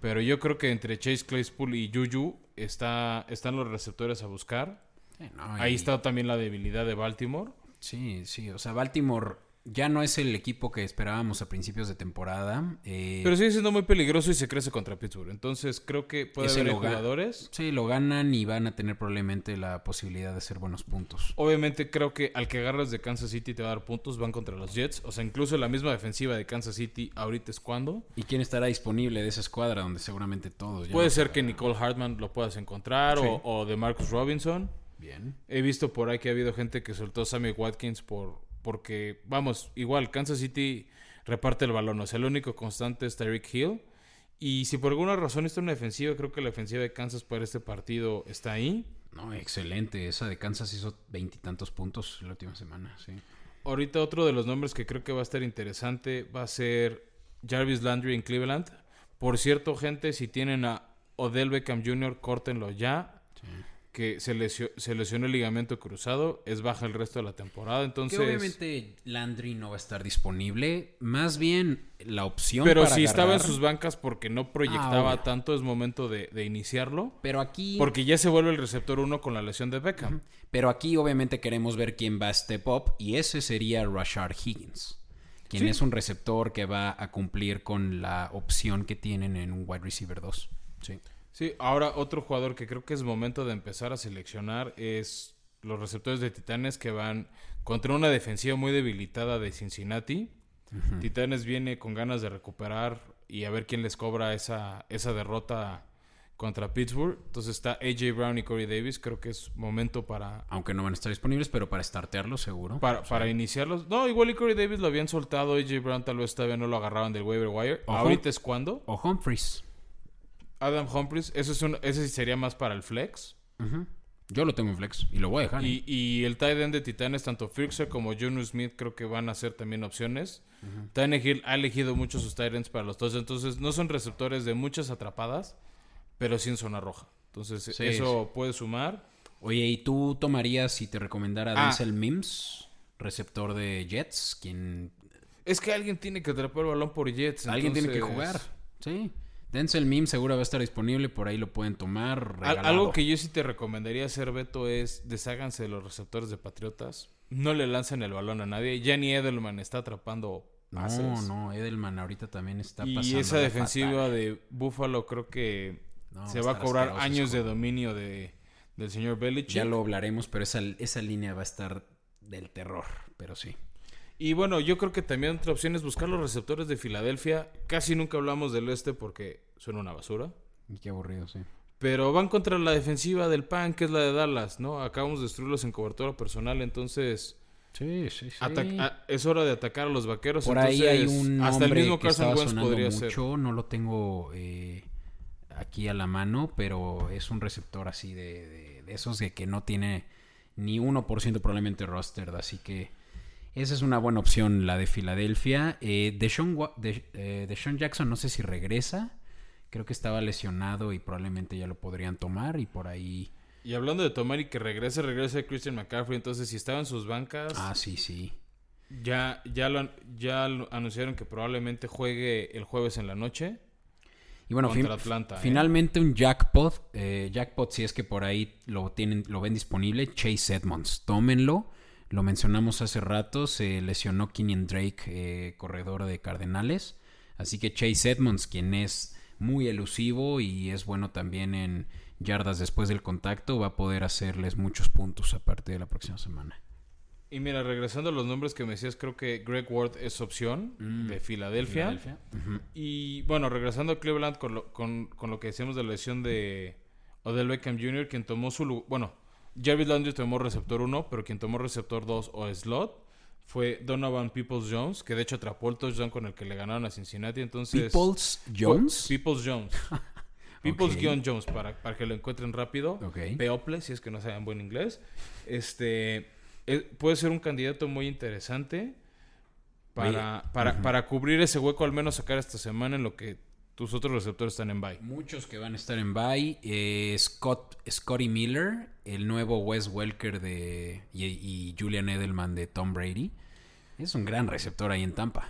Pero yo creo que entre Chase Claypool y Juju está, están los receptores a buscar. Sí, no, Ahí y- está también la debilidad de Baltimore. Sí, sí. O sea, Baltimore ya no es el equipo que esperábamos a principios de temporada. eh, Pero sigue siendo muy peligroso y se crece contra Pittsburgh. Entonces creo que puede haber jugadores. Sí, lo ganan y van a tener probablemente la posibilidad de hacer buenos puntos. Obviamente creo que al que agarras de Kansas City te va a dar puntos, van contra los Jets. O sea, incluso la misma defensiva de Kansas City ahorita es cuando. ¿Y quién estará disponible de esa escuadra donde seguramente todos? ya Puede no ser que Nicole Hartman lo puedas encontrar Sí. o, o de Marcus Robinson. Bien. He visto por ahí que ha habido gente que soltó a Sammy Watkins por porque, vamos, igual Kansas City reparte el balón. O sea, el único constante es Tyreek Hill. Y si por alguna razón está una defensiva, creo que la defensiva de Kansas para este partido está ahí. No, excelente. Esa de Kansas hizo veintitantos puntos la última semana, sí. Ahorita otro de los nombres que creo que va a estar interesante va a ser Jarvis Landry en Cleveland. Por cierto, gente, si tienen a Odell Beckham Jr., córtenlo ya. sí. Que se, lesio- se lesionó el ligamento cruzado. Es baja el resto de la temporada. Entonces, Que obviamente Landry no va a estar disponible. Más bien la opción pero para si estaba en sus bancas porque no proyectaba obvio. tanto, es momento de, de iniciarlo. Pero aquí... Porque ya se vuelve el receptor 1 con la lesión de Beckham. Pero aquí obviamente queremos ver quién va a step up y ese sería Rashard Higgins, quien Sí. es un receptor que va a cumplir con la opción que tienen en un wide receiver 2. Sí. Sí, ahora otro jugador que creo que es momento de empezar a seleccionar es los receptores de Titanes que van contra una defensiva muy debilitada de Cincinnati. Titanes viene con ganas de recuperar y a ver quién les cobra esa, esa derrota contra Pittsburgh. Entonces está AJ Brown y Corey Davis. Creo que es momento para, Aunque no van a estar disponibles, pero para startearlos seguro. para, para iniciarlos. No, igual y Corey Davis lo habían soltado. AJ Brown tal vez todavía no lo agarraban del waiver wire. Ahorita es cuando. O Humphries. Adam Humphries, eso es un, ese sí sería más para el flex. Yo lo tengo en flex y lo voy a dejar. ¿eh? Y, y el tight end de Titanes, tanto Firkser como Jonu Smith, creo que van a ser también opciones. Tannehill ha elegido mucho sus tight ends para los dos, entonces no son receptores de muchas atrapadas, pero sí en zona roja. Entonces Sí, eso puede sumar. Oye, ¿y tú tomarías si te recomendara Ah. Denzel Mims, receptor de Jets, quien Es que alguien tiene que atrapar el balón por Jets. alguien tiene que jugar? Sí. Denzel Mims seguro va a estar disponible, por ahí lo pueden tomar. Regalado. algo que yo sí te recomendaría hacer, Beto, es desháganse de los receptores de Patriotas. No le lancen el balón a nadie. Ya ni Edelman está atrapando pases. No, no, Edelman ahorita también está Y pasando. esa defensiva de Buffalo creo que No, se va a cobrar años de dominio de, del señor Belichick. Ya lo hablaremos, pero esa, esa línea va a estar del terror, pero sí. Y bueno, yo creo que también otra opción es buscar los receptores de Filadelfia. Casi nunca hablamos del este porque suena una basura. Y qué aburrido, sí. Pero van contra la defensiva del PAN, que es la de Dallas, ¿no? Acabamos de destruirlos en cobertura personal, entonces Sí, sí, sí. es hora de atacar a los vaqueros. Por ahí hay entonces, un hasta el mismo que Carson Wentz podría ser. mucho, no lo tengo eh, aquí a la mano, pero es un receptor así de, de- de esos de que no tiene ni 1% probablemente roster, así que esa es una buena opción, la de Filadelfia. Eh, Deshaun, de, eh, Deshaun Jackson no sé si regresa, Creo que estaba lesionado y probablemente ya lo podrían tomar y por ahí... Y hablando de tomar y que regrese, regrese Christian McCaffrey. Entonces, si estaba en sus bancas, Ah, sí, sí. ya, ya, lo, ya lo anunciaron que probablemente juegue el jueves en la noche. Y bueno, fin- Atlanta, ¿eh? finalmente un jackpot. eh, jackpot, si es que por ahí lo tienen, lo ven disponible. Chase Edmonds, tómenlo. Lo mencionamos hace rato. Se lesionó Kenyon Drake, eh, corredor de Cardenales. Así que Chase Edmonds, quien es muy elusivo y es bueno también en yardas después del contacto, va a poder hacerles muchos puntos a partir de la próxima semana. Y mira, regresando a los nombres que me decías, creo que Greg Ward es opción de Filadelfia. Y bueno, regresando a Cleveland con lo, con, con lo que decíamos de la lesión de Odell Beckham Jr., quien tomó su lugar. Bueno, Jarvis Landry tomó receptor 1, pero quien tomó receptor 2 o slot fue Donovan Peoples Jones, que de hecho atrapó el touchdown con el que le ganaron a Cincinnati. Entonces, Peoples Jones. Peoples Jones. Peoples-Jones para, para que lo encuentren rápido. Ok. People, si es que no saben buen inglés. Este eh, puede ser un candidato muy interesante para, para, para cubrir ese hueco, al menos sacar esta semana en lo que tus otros receptores están en bye. Muchos que van a estar en bye. Eh, Scott, Scotty Miller, el nuevo Wes Welker de, y, y Julian Edelman de Tom Brady. Es un gran receptor ahí en Tampa.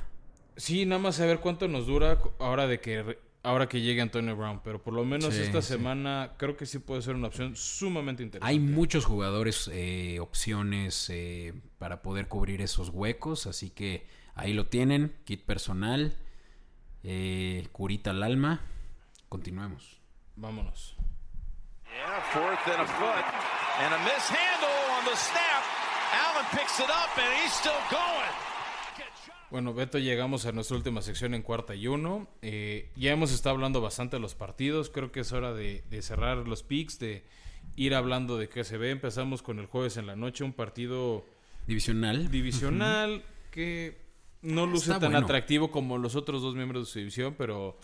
Sí, nada más saber cuánto nos dura ahora de que ahora que llegue Antonio Brown, pero por lo menos Sí, esta sí. semana creo que sí puede ser una opción sumamente interesante. Hay muchos jugadores, eh, opciones eh, para poder cubrir esos huecos. Así que ahí lo tienen. Kit personal. Eh, curita al alma. Continuemos. Vámonos. Yeah, fourth and a foot. And a mishandle on the snap. Allen picks it up and he's still going. Bueno, Beto, llegamos a nuestra última sección en cuarta y uno. Eh, ya hemos estado hablando bastante de los partidos. Creo que es hora de, de cerrar los picks, de ir hablando de qué se ve. Empezamos con el jueves en la noche, un partido Divisional. divisional que no luce Está tan bueno. atractivo como los otros dos miembros de su división, pero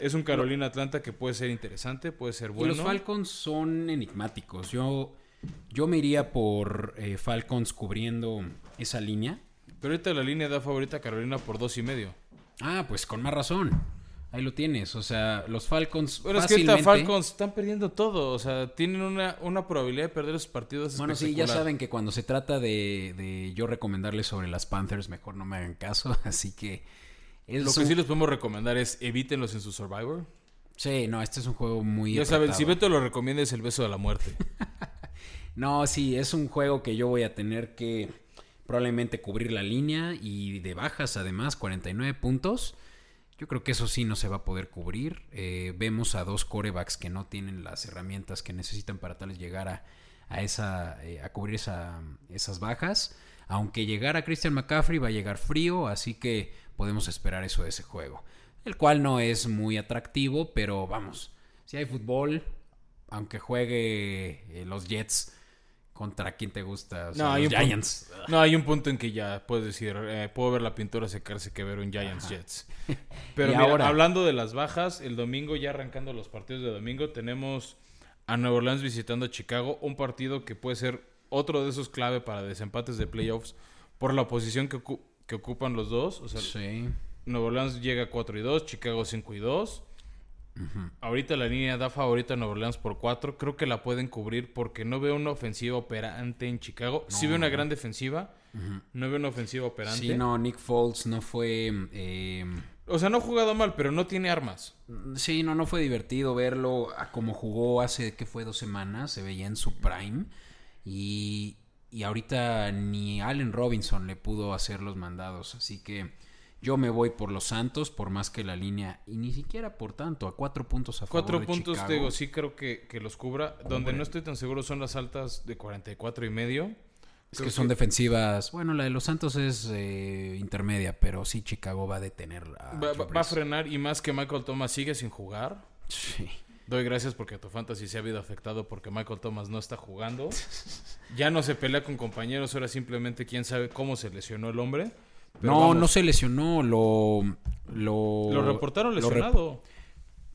es un Carolina Atlanta que puede ser interesante, puede ser Y bueno. los Falcons son enigmáticos. Yo, yo me iría por eh, Falcons cubriendo esa línea. Pero ahorita la línea da favorita a Carolina por dos y medio. Ah, pues con más razón. Ahí lo tienes. O sea, los Falcons Pero es que fácilmente... Falcons están perdiendo todo. O sea, tienen una, una probabilidad de perder esos partidos. Bueno, sí, ya saben que cuando se trata de, de yo recomendarles sobre las Panthers, mejor no me hagan caso. Así que... Es Lo que un- sí les podemos recomendar es evítenlos en su Survivor. Sí, no, este es un juego muy... Ya saben, si apretado. Beto lo recomienda es el beso de la muerte. No, sí, es un juego que yo voy a tener que probablemente cubrir la línea y de bajas además, 49 puntos. Yo creo que eso sí no se va a poder cubrir. Eh, vemos a dos corebacks que no tienen las herramientas que necesitan para tal vez llegar a, a esa, eh, a cubrir esa- esas bajas. Aunque llegara Christian McCaffrey va a llegar frío, así que podemos esperar eso de ese juego. El cual no es muy atractivo, pero vamos, si hay fútbol, aunque juegue eh, los Jets contra quien te gusta, o sea, No, hay un Giants. No, hay un punto en que ya puedes decir, eh, puedo ver la pintura secarse que ver un Giants Jets. Pero mira, ahora- hablando de las bajas, el domingo, ya arrancando los partidos de domingo, tenemos a Nueva Orleans visitando a Chicago, un partido que puede ser otro de esos clave para desempates de playoffs por la posición que, ocu- que ocupan los dos. O sea, Sí. Nueva Orleans llega a 4 y 2, Chicago 5 y 2. Ahorita la línea da favorita a Nueva Orleans por 4. Creo que la pueden cubrir porque no veo una ofensiva operante en Chicago. sí veo una gran defensiva. No veo una ofensiva operante. Sí, no, Nick Foles no fue... eh, O sea, no ha jugado mal, pero no tiene armas. Sí, no, no fue divertido verlo a como jugó hace, que fue dos semanas, se veía en su prime. Y, y ahorita ni Allen Robinson le pudo hacer los mandados. Así que yo me voy por los Santos, por más que la línea, y ni siquiera por tanto, a cuatro puntos a favor Cuatro de puntos, Chicago. te digo, sí creo que, que los cubra. Donde no estoy tan seguro son las altas de 44 y medio. Es Creo que son defensivas. Bueno, la de los Santos es eh, intermedia, pero sí Chicago va a detener a. Va, va- a frenar y más que Michael Thomas sigue sin jugar. Sí. Doy gracias porque tu fantasy se ha habido afectado porque Michael Thomas no está jugando. Ya no se pelea con compañeros, ahora simplemente quién sabe cómo se lesionó el hombre. Pero no, vamos, no se lesionó, lo. Lo, Lo reportaron lo rep- lesionado.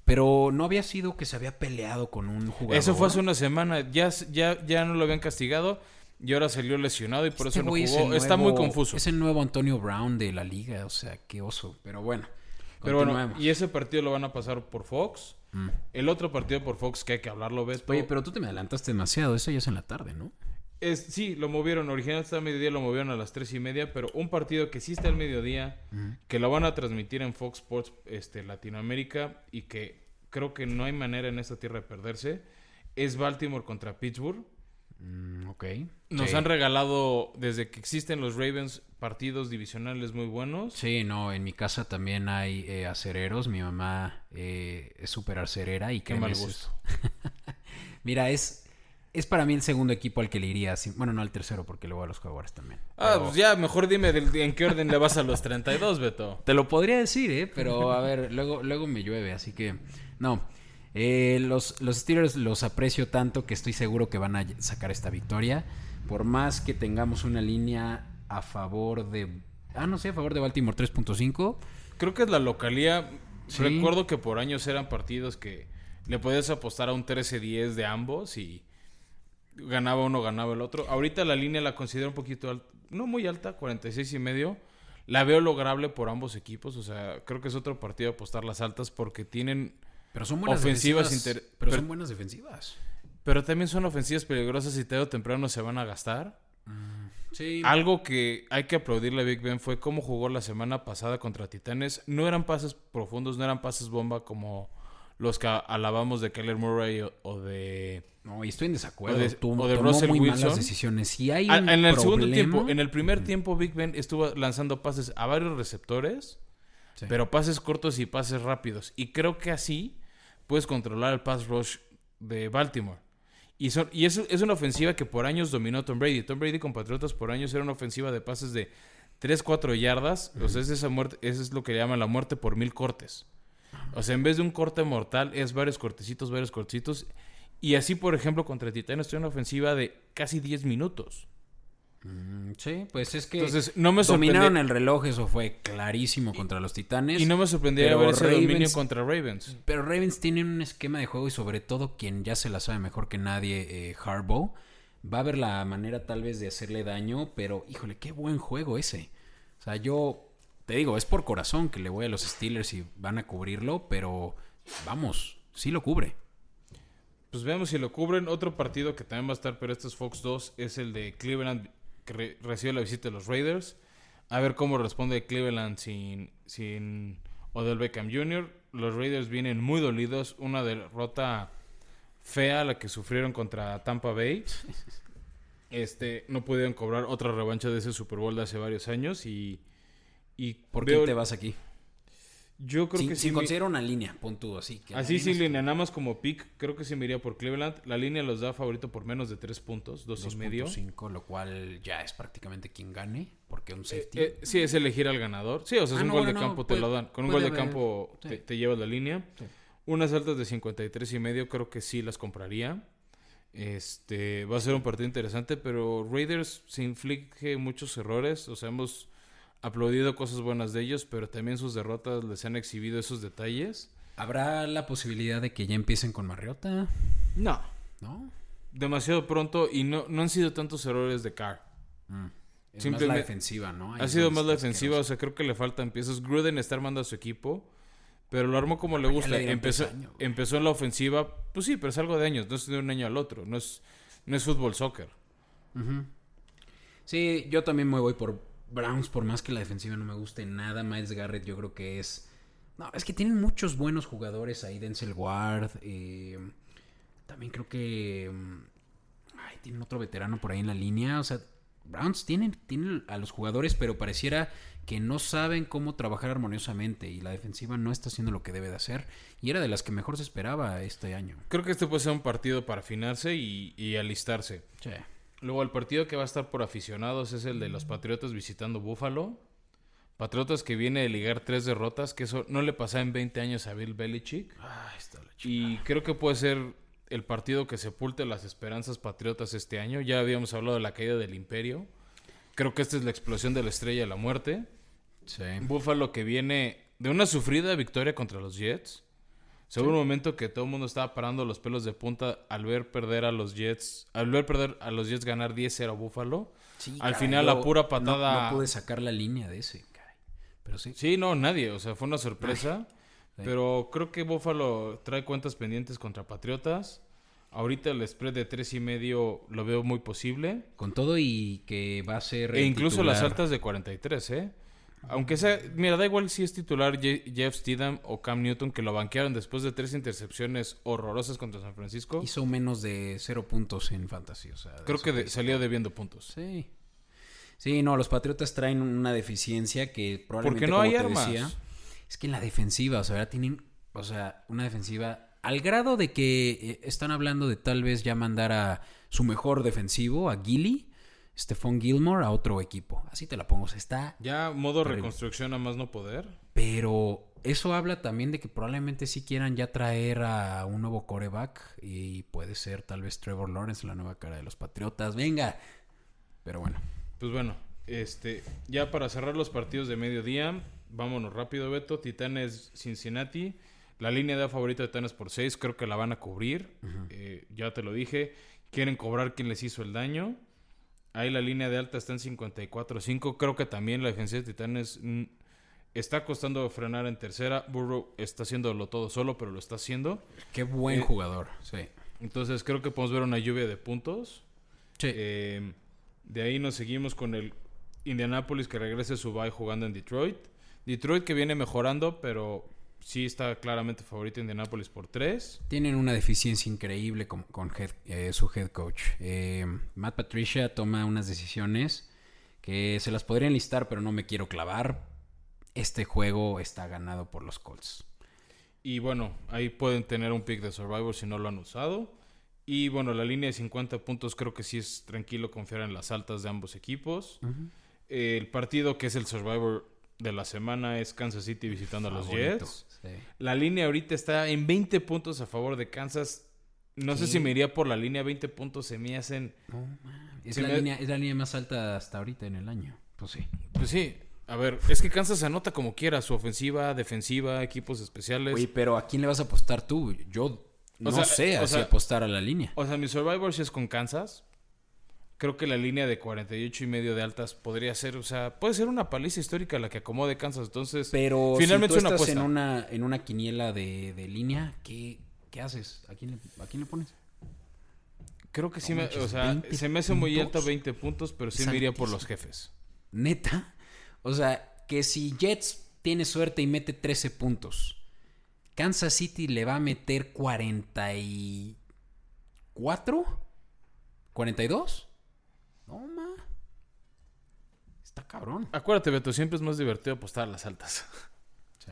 pero no había sido que se había peleado con un jugador. Eso fue hace una semana. Ya, ya, ya no lo habían castigado y ahora salió lesionado y por Este eso no es jugó. el Está muy confuso. Es el nuevo Antonio Brown de la liga, o sea, qué oso. Pero bueno. Pero bueno, y ese partido lo van a pasar por Fox. El otro partido por Fox que hay que hablarlo, Beto. Oye, pero tú te me adelantaste demasiado. Eso ya es en la tarde, ¿no? Es, sí, lo movieron. Originalmente está a mediodía, lo movieron a las tres y media. Pero un partido que sí está al mediodía, que lo van a transmitir en Fox Sports este, Latinoamérica y que creo que no hay manera en esta tierra de perderse, es Baltimore contra Pittsburgh. Mm, ok. Nos Sí. han regalado, desde que existen los Ravens, partidos divisionales muy buenos. Sí, no, en mi casa también hay eh, acereros. Mi mamá eh, es súper acerera y Qué mal gusto. Mira, es, es para mí el segundo equipo al que le iría. Bueno, no al tercero, porque voy a los Jaguares también. Ah, Pero- pues ya, mejor dime en qué orden le vas a los 32, Beto. Te lo podría decir, ¿eh? Pero a ver, luego, luego me llueve, así que no. Eh, los, los Steelers los aprecio tanto que estoy seguro que van a sacar esta victoria. Por más que tengamos una línea a favor de... Ah, no sé, a favor de Baltimore 3.5. Creo que es la localía. Sí. Recuerdo que por años eran partidos que le podías apostar a un 13-10 de ambos y ganaba uno, ganaba el otro. Ahorita la línea la considero un poquito alta, no muy alta, 46 y medio. La veo lograble por ambos equipos, o sea, creo que es otro partido apostar las altas porque tienen, Pero son buenas Ofensivas defensivas. inter- Pero pero- son buenas defensivas. pero también son ofensivas peligrosas y tarde o temprano se van a gastar. Sí. Algo que hay que aplaudirle a Big Ben fue cómo jugó la semana pasada contra Titanes. No eran pases profundos, no eran pases bomba como los que alabamos de Keller Murray o, o de... No, y estoy en desacuerdo. O de- Tuvo- o de tomó Russell muy Wilson. malas decisiones. Si hay un en el segundo tiempo, en el primer tiempo Big Ben estuvo lanzando pases a varios receptores, Sí. pero pases cortos y pases rápidos. Y creo que así puedes controlar el pass rush de Baltimore. Y, son, y es, es una ofensiva que por años dominó Tom Brady. Tom Brady con Patriotas por años era una ofensiva de pases de 3, 4 yardas. O sea, es esa muerte, eso es lo que llaman la muerte por mil cortes. O sea, en vez de un corte mortal, es varios cortecitos, varios cortecitos. Y así, por ejemplo, contra Titanes tiene una ofensiva de casi 10 minutos. Mm, Sí, pues es que Entonces, no me dominaron el reloj, eso fue clarísimo contra los Titanes. Y no me sorprendería ver ese dominio contra Ravens. Pero Ravens tienen un esquema de juego y sobre todo quien ya se la sabe mejor que nadie, eh, Harbaugh, va a ver la manera tal vez de hacerle daño, pero híjole, qué buen juego ese. O sea, yo te digo, es por corazón que le voy a los Steelers y van a cubrirlo, pero vamos, sí lo cubre. Pues veamos si lo cubren. Otro partido que también va a estar, pero este es Fox 2, es el de Cleveland, que re- recibe la visita de los Raiders. A ver cómo responde Cleveland sin, sin Odell Beckham Jr. Los Raiders vienen muy dolidos. Una derrota fea la que sufrieron contra Tampa Bay. Este, no pudieron cobrar otra revancha de ese Super Bowl de hace varios años y... y ¿Por veo- qué te vas aquí? Yo creo Sin, que sí me- considerar una línea, pon tú así. que Así sin línea, nada más como pick, creo que sí me iría por Cleveland. La línea los da favorito por menos de 3 puntos, dos y medio. 2.5, lo cual ya es prácticamente quien gane, porque un Eh, safety. eh, sí, es elegir al ganador. Sí, o sea, es Ah, un no, gol bueno, de no, campo, te puede- lo dan. Con un gol de campo sí. te, te llevas la línea. Sí. Unas altas de 53 y medio creo que sí las compraría. Este, va a ser un partido interesante, pero Raiders se inflige muchos errores. O sea, hemos aplaudido cosas buenas de ellos, pero también sus derrotas les han exhibido esos detalles. ¿Habrá la posibilidad de que ya empiecen con Mariota? No. ¿No? Demasiado pronto y no, no han sido tantos errores de Carr. Es más la defensiva, ¿no? Ahí Ha sido más la defensiva, o sea, creo que le faltan piezas. Gruden está armando a su equipo, pero lo armó como le gusta. le empezó, empezó en la ofensiva, pues sí, pero es algo de años, no es de un año al otro, no es, no es fútbol soccer. Sí, yo también me voy por Browns, por más que la defensiva no me guste nada. Miles Garrett yo creo que es... No, es que tienen muchos buenos jugadores ahí. Denzel Ward. eh, también creo que... mm, Ay, tienen otro veterano por ahí en la línea. O sea, Browns tienen, tienen a los jugadores, pero pareciera que no saben cómo trabajar armoniosamente. Y la defensiva no está haciendo lo que debe de hacer. Y era de las que mejor se esperaba este año. Creo que este puede ser un partido para afinarse y, y alistarse. Sí. Luego el partido que va a estar por aficionados es el de los Patriotas visitando Buffalo. Patriotas que viene de ligar tres derrotas, que eso no le pasaba en 20 años a Bill Belichick. Ay, está la Y creo que puede ser el partido que sepulte las esperanzas patriotas este año. Ya habíamos hablado de la caída del imperio. Creo que esta es la explosión de la estrella de la muerte. Sí. Buffalo que viene de una sufrida victoria contra los Jets. Según un momento que todo el mundo estaba parando los pelos de punta al ver perder a los Jets, al ver perder a los Jets ganar 10-0 a Buffalo. Sí, al caray, final la pura patada No, pude sacar la línea de ese, caray. Pero sí. Sí, no, nadie. O sea, fue una sorpresa. Pero creo que Buffalo trae cuentas pendientes contra Patriotas. Ahorita el spread de tres y medio lo veo muy posible. Con todo y que va a ser. E incluso las altas de 43, ¿eh? Aunque sea, mira, da igual si es titular Je- Jeff Steedham o Cam Newton, que lo banquearon después de tres intercepciones horrorosas contra San Francisco. Hizo menos de cero puntos en fantasy. O sea, de Creo que de- salió debiendo puntos. Sí. Sí, no, los Patriotas traen una deficiencia que probablemente. Porque no como hay te armas. decía, es que en la defensiva, o sea, ahora tienen. O sea, una defensiva. Al grado de que eh, están hablando de tal vez ya mandar a su mejor defensivo, a Gilly, Stephon Gilmore, a otro equipo. Así te la pongo. O sea, está Ya modo Terrible. reconstrucción a más no poder. Pero eso habla también de que probablemente sí quieran ya traer a un nuevo coreback y puede ser tal vez Trevor Lawrence, la nueva cara de los Patriotas. Venga. Pero bueno. Pues bueno, este, ya para cerrar los partidos de mediodía, vámonos rápido, Beto. Titanes Cincinnati. La línea de favorito de Titanes por 6, creo que la van a cubrir. Eh, ya te lo dije. Quieren cobrar quien les hizo el daño. Ahí la línea de alta está en 54-5. Creo que también la defensa de Titanes mm, está costando frenar en tercera. Burrow está haciéndolo todo solo, pero lo está haciendo. Qué buen Eh, jugador. Sí. Entonces creo que podemos ver una lluvia de puntos. Sí. Eh, de ahí nos seguimos con el Indianapolis que regresa a su bye jugando en Detroit. Detroit que viene mejorando, pero sí está claramente favorito Indianapolis por 3. Tienen una deficiencia increíble con, con head- eh, su head coach. Eh, Matt Patricia toma unas decisiones que se las podría enlistar, pero no me quiero clavar. Este juego está ganado por los Colts. Y bueno, ahí pueden tener un pick de Survivor si no lo han usado. Y bueno, la línea de 50 puntos creo que sí es tranquilo confiar en las altas de ambos equipos. El partido que es el Survivor de la semana es Kansas City visitando a los. Jets. Sí. La línea ahorita está en 20 puntos a favor de Kansas. No sé si me iría por la línea 20 puntos. Se me hacen. Es, Se la me- línea, es la línea más alta hasta ahorita en el año. Pues sí. Pues sí. A ver, es que Kansas se anota como quiera. Su ofensiva, defensiva, equipos especiales. Oye, pero ¿a quién le vas a apostar tú? Yo no sea, sé o sea- apostar a la línea. O sea, mi Survivor sí es con Kansas. Creo que la línea de 48 y medio de altas podría ser, o sea, puede ser una paliza histórica la que acomode Kansas. Entonces, Pero finalmente si tú estás en una, en una quiniela de, de línea, ¿qué, qué haces? ¿A quién, le, ¿A quién le pones? Creo que sí me, o sea, 20 se me hace muy alta 20 puntos, pero sí me iría por los jefes. Neta. O sea, que si Jets tiene suerte y mete 13 puntos, Kansas City le va a meter 44, 42. No, ma. Está cabrón. Acuérdate, Beto, siempre es más divertido apostar a las altas. Sí.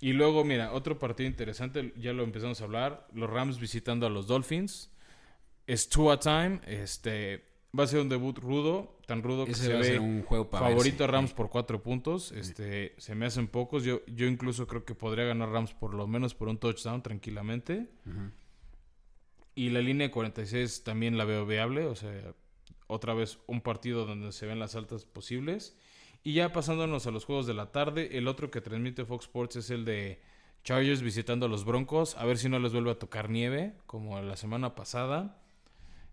Y luego, mira, otro partido interesante, ya lo empezamos a hablar, los Rams visitando a los Dolphins. Es Tua time, este va a ser un debut rudo, tan rudo que Ese se va a ve ser un juego para favorito a. Rams por cuatro puntos. Este, se me hacen pocos. Yo, yo incluso creo que podría ganar Rams por lo menos por un touchdown tranquilamente. Y la línea de 46 también la veo viable. O sea, otra vez un partido donde se ven las altas posibles. Y ya pasándonos a los juegos de la tarde, el otro que transmite Fox Sports es el de Chargers visitando a los Broncos. A ver si no les vuelve a tocar nieve, como la semana pasada.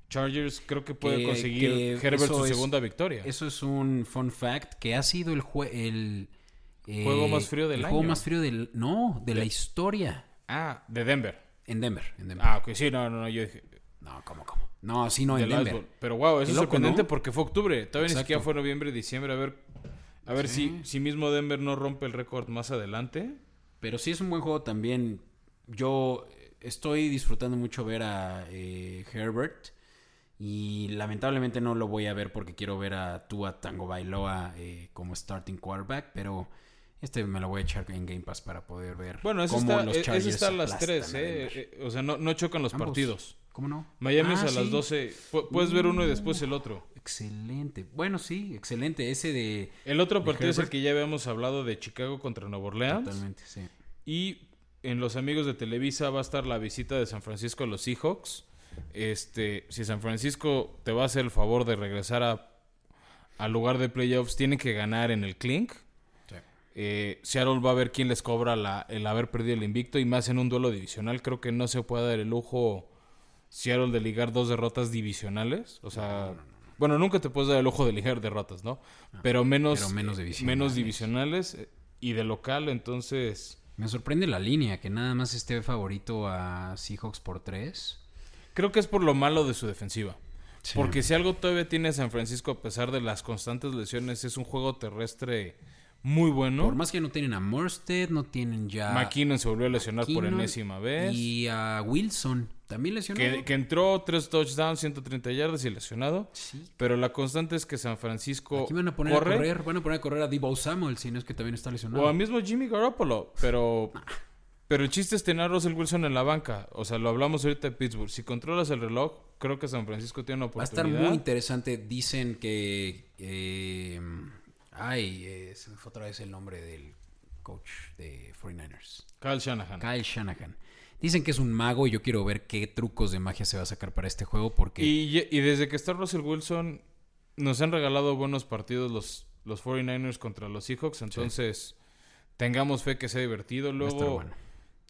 Chargers creo que puede Que- conseguir que Herbert su es- segunda victoria. Eso es un fun fact que ha sido el jue- el eh, Juego más frío del el juego más frío del no de la historia Ah, de Denver. en Denver, en Denver. Ah, ok, sí, no, no, no, yo dije. No, cómo, cómo. No, sí, no en Denver. Pero wow, eso es sorprendente ¿no? porque fue octubre. Todavía ni Exacto. siquiera fue noviembre, diciembre. A ver, a ver Sí. si, si mismo Denver no rompe el récord más adelante. Pero sí es un buen juego también. Yo estoy disfrutando mucho ver a eh, Herbert. Y lamentablemente no lo voy a ver porque quiero ver a Tua Tango Bailoa eh, como starting quarterback. Pero este me lo voy a echar en Game Pass para poder ver. Bueno, eso cómo está, los e- eso Chargers está a las aplastan 3, a eh. Eh, O sea, no, no chocan los Ambos. partidos. ¿Cómo no? Miami es Ah, a las sí. 12. Pu- puedes ver uno y después el otro. Excelente. Bueno, sí, excelente. Ese de. El otro ¿De partido es el que ya habíamos hablado de Chicago contra Nueva Orleans. Totalmente, sí. Y en los amigos de Televisa va a estar la visita de San Francisco a los Seahawks. Este, si San Francisco te va a hacer el favor de regresar a al lugar de playoffs, tienen que ganar en el clink. Sí. Eh, Seattle va a ver quién les cobra la- el haber perdido el invicto y más en un duelo divisional. Creo que no se puede dar el lujo Seattle de ligar dos derrotas divisionales. O sea, Bueno, nunca te puedes dar el ojo de ligar derrotas, ¿no? Pero menos, pero menos eh, divisionales. menos divisionales eh, y de local, entonces Me sorprende la línea, que nada más esté favorito a Seahawks por tres. creo que es por lo malo de su defensiva. Sí. Porque si algo todavía tiene San Francisco a pesar de las constantes lesiones es un juego terrestre muy bueno. Por más que no tienen a Morstead, no tienen ya... McKinnon se volvió a lesionar por enésima vez. Y a Wilson, también lesionado. Que, que entró tres touchdowns, 130 yardas y lesionado. Sí. Pero la constante es que San Francisco Aquí van a poner corre. a correr, van a poner a correr a Debo Samuel, si no es que también está lesionado. O a mismo Jimmy Garoppolo. Pero, pero el chiste es tener a Russell Wilson en la banca. O sea, lo hablamos ahorita de Pittsburgh. Si controlas el reloj, creo que San Francisco tiene una Va a estar oportunidad. muy interesante. Dicen que... eh, ay, eh, se me fue otra vez el nombre del coach de 49ers. Kyle Shanahan. Kyle Shanahan. Dicen que es un mago y yo quiero ver qué trucos de magia se va a sacar para este juego porque... Y, y desde que está Russell Wilson, nos han regalado buenos partidos los, los 49ers contra los Seahawks. Entonces, tengamos fe que sea divertido. Luego, bueno.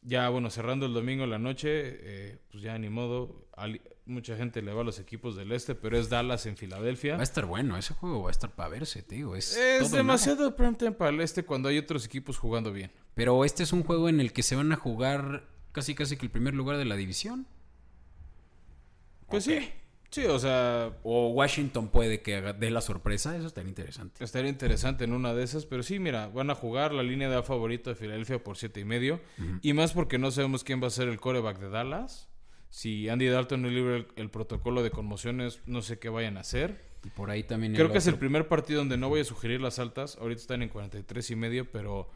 ya bueno, cerrando el domingo en la noche, eh, pues ya ni modo. Mucha gente le va a los equipos del este, pero es Dallas en Filadelfia. Va a estar bueno, ese juego va a estar para verse, te digo. Es, Es demasiado prime time para el este cuando hay otros equipos jugando bien. Pero este es un juego en el que se van a jugar casi casi que el primer lugar de la división. Pues sí, sí, o sea, O Washington puede que dé la sorpresa, eso estaría interesante. estaría interesante en una de esas, pero sí, mira, van a jugar la línea de A favorito de Filadelfia por siete y medio, y más porque no sabemos quién va a ser el coreback de Dallas. Si Andy Dalton no libre el, el protocolo de conmociones, no sé qué vayan a hacer. Y por ahí también... Creo que es el primer partido donde no voy a sugerir las altas. Ahorita están en 43 y medio, pero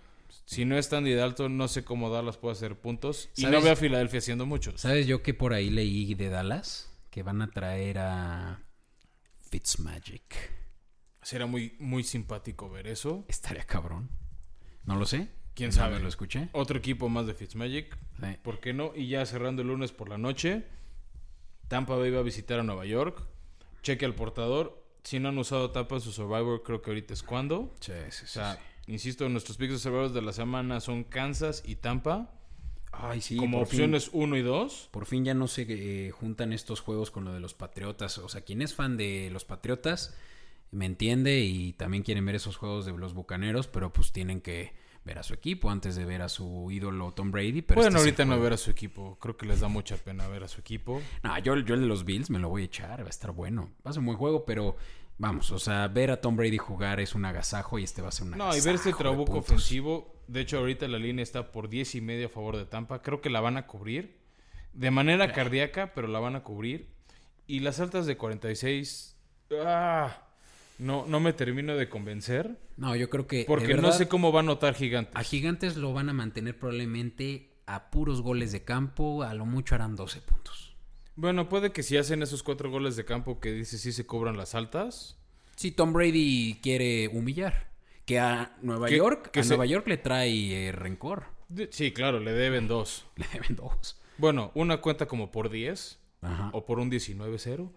si no está Andy Dalton, no sé cómo Dallas puede hacer puntos. Y no veo a Filadelfia haciendo muchos. ¿Sabes yo que por ahí leí de Dallas? Que van a traer a Fitzmagic. Será muy, muy simpático ver eso. Estaría cabrón. No lo sé. ¿Quién sabe? Lo escuché. Otro equipo más de Fitzmagic. Sí. ¿Por qué no? Y ya cerrando el lunes por la noche, Tampa Bay va a visitar a Nueva York. Cheque al portador. Si no han usado Tampa en su Survivor, creo que ahorita es cuando. Sí, sí, O sea, insisto, nuestros picks Survivors de la semana son Kansas y Tampa. Ay, sí. como opciones 1 y 2. Por fin ya no se eh, juntan estos juegos con lo de los Patriotas. O sea, quien es fan de los Patriotas me entiende y también quieren ver esos juegos de los Bucaneros, pero pues tienen que ver a su equipo antes de ver a su ídolo Tom Brady. Pero Pueden este ahorita no ver a su equipo. Creo que les da mucha pena ver a su equipo. No, yo, yo el de los Bills me lo voy a echar, va a estar bueno. Va a ser un buen juego, pero vamos, o sea, ver a Tom Brady jugar es un agasajo y este va a ser un No, y agasajo. ver este trabuco ofensivo. De hecho, ahorita la línea está por 10 y medio a favor de Tampa. Creo que la van a cubrir. De manera cardíaca, pero la van a cubrir. Y las altas de 46. ah, no, no me termino de convencer. No, yo creo que. Porque no sé cómo va a notar Gigantes. A Gigantes lo van a mantener probablemente a puros goles de campo, a lo mucho harán 12 puntos. Bueno, puede que si hacen esos cuatro goles de campo que dice sí se cobran las altas. Si Tom Brady quiere humillar, que a Nueva Que- York, que a se- Nueva York le trae eh, rencor. Sí, claro, le deben dos. Le deben dos. Bueno, una cuenta como por 10 Ajá. o por un 19-0.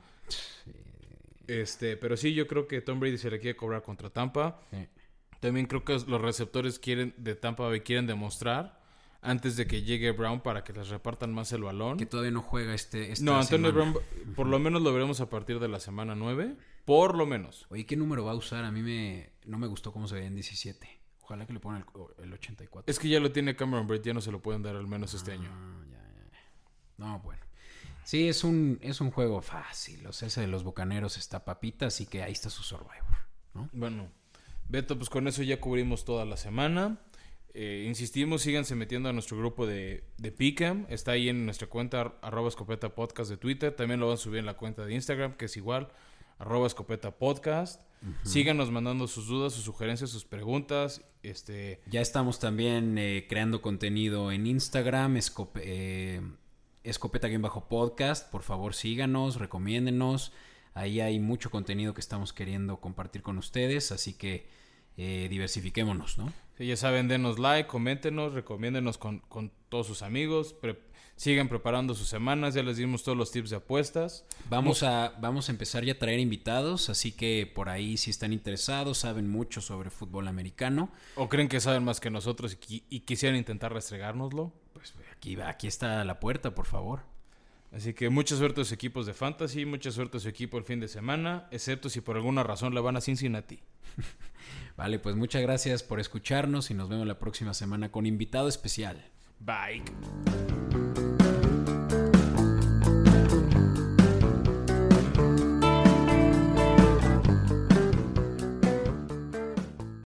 Este, pero sí, yo creo que Tom Brady se le quiere cobrar contra Tampa. Sí. También creo que los receptores quieren de Tampa Bay quieren demostrar antes de que llegue Brown para que les repartan más el balón. Que todavía no juega este. esta No, Antonio semana. Brown por lo menos lo veremos a partir de la semana 9, por lo menos. Oye, ¿qué número va a usar? A mí me no me gustó cómo se veía en 17. Ojalá que le pongan el, el 84. Es que ya lo tiene Cameron Braid, ya no se lo pueden dar al menos este año. Ah, ya, ya, ya. No, bueno. Sí, es un, es un juego fácil. O sea, ese de los bucaneros está papita, así que ahí está su Survivor. ¿no? Bueno, Beto, pues con eso ya cubrimos toda la semana. Eh, insistimos, síganse metiendo a nuestro grupo de, de Pick'em. Está ahí en nuestra cuenta, ar- arroba escopeta podcast de Twitter. También lo van a subir en la cuenta de Instagram, que es igual, arroba escopeta podcast. Síganos mandando sus dudas, sus sugerencias, sus preguntas. Este, Ya estamos también eh, creando contenido en Instagram, escope- eh, escopeta-podcast. Por favor, síganos, recomiéndenos. Ahí hay mucho contenido que estamos queriendo compartir con ustedes, así que eh, diversifiquémonos, ¿no? Sí, ya saben, denos like, coméntenos, recomiéndenos con, con todos sus amigos. pre- sigan preparando sus semanas, ya les dimos todos los tips de apuestas. Vamos a, vamos a empezar ya a traer invitados, así que por ahí si están interesados, saben mucho sobre fútbol americano, ¿O creen que saben más que nosotros y, qui- y quisieran intentar restregárnoslo? pues aquí, va- aquí está la puerta, por favor. Así que mucha suerte a sus equipos de fantasy, mucha suerte a su equipo el fin de semana, excepto si por alguna razón la van a Cincinnati. Vale, pues muchas gracias por escucharnos y nos vemos la próxima semana con invitado especial. Bye.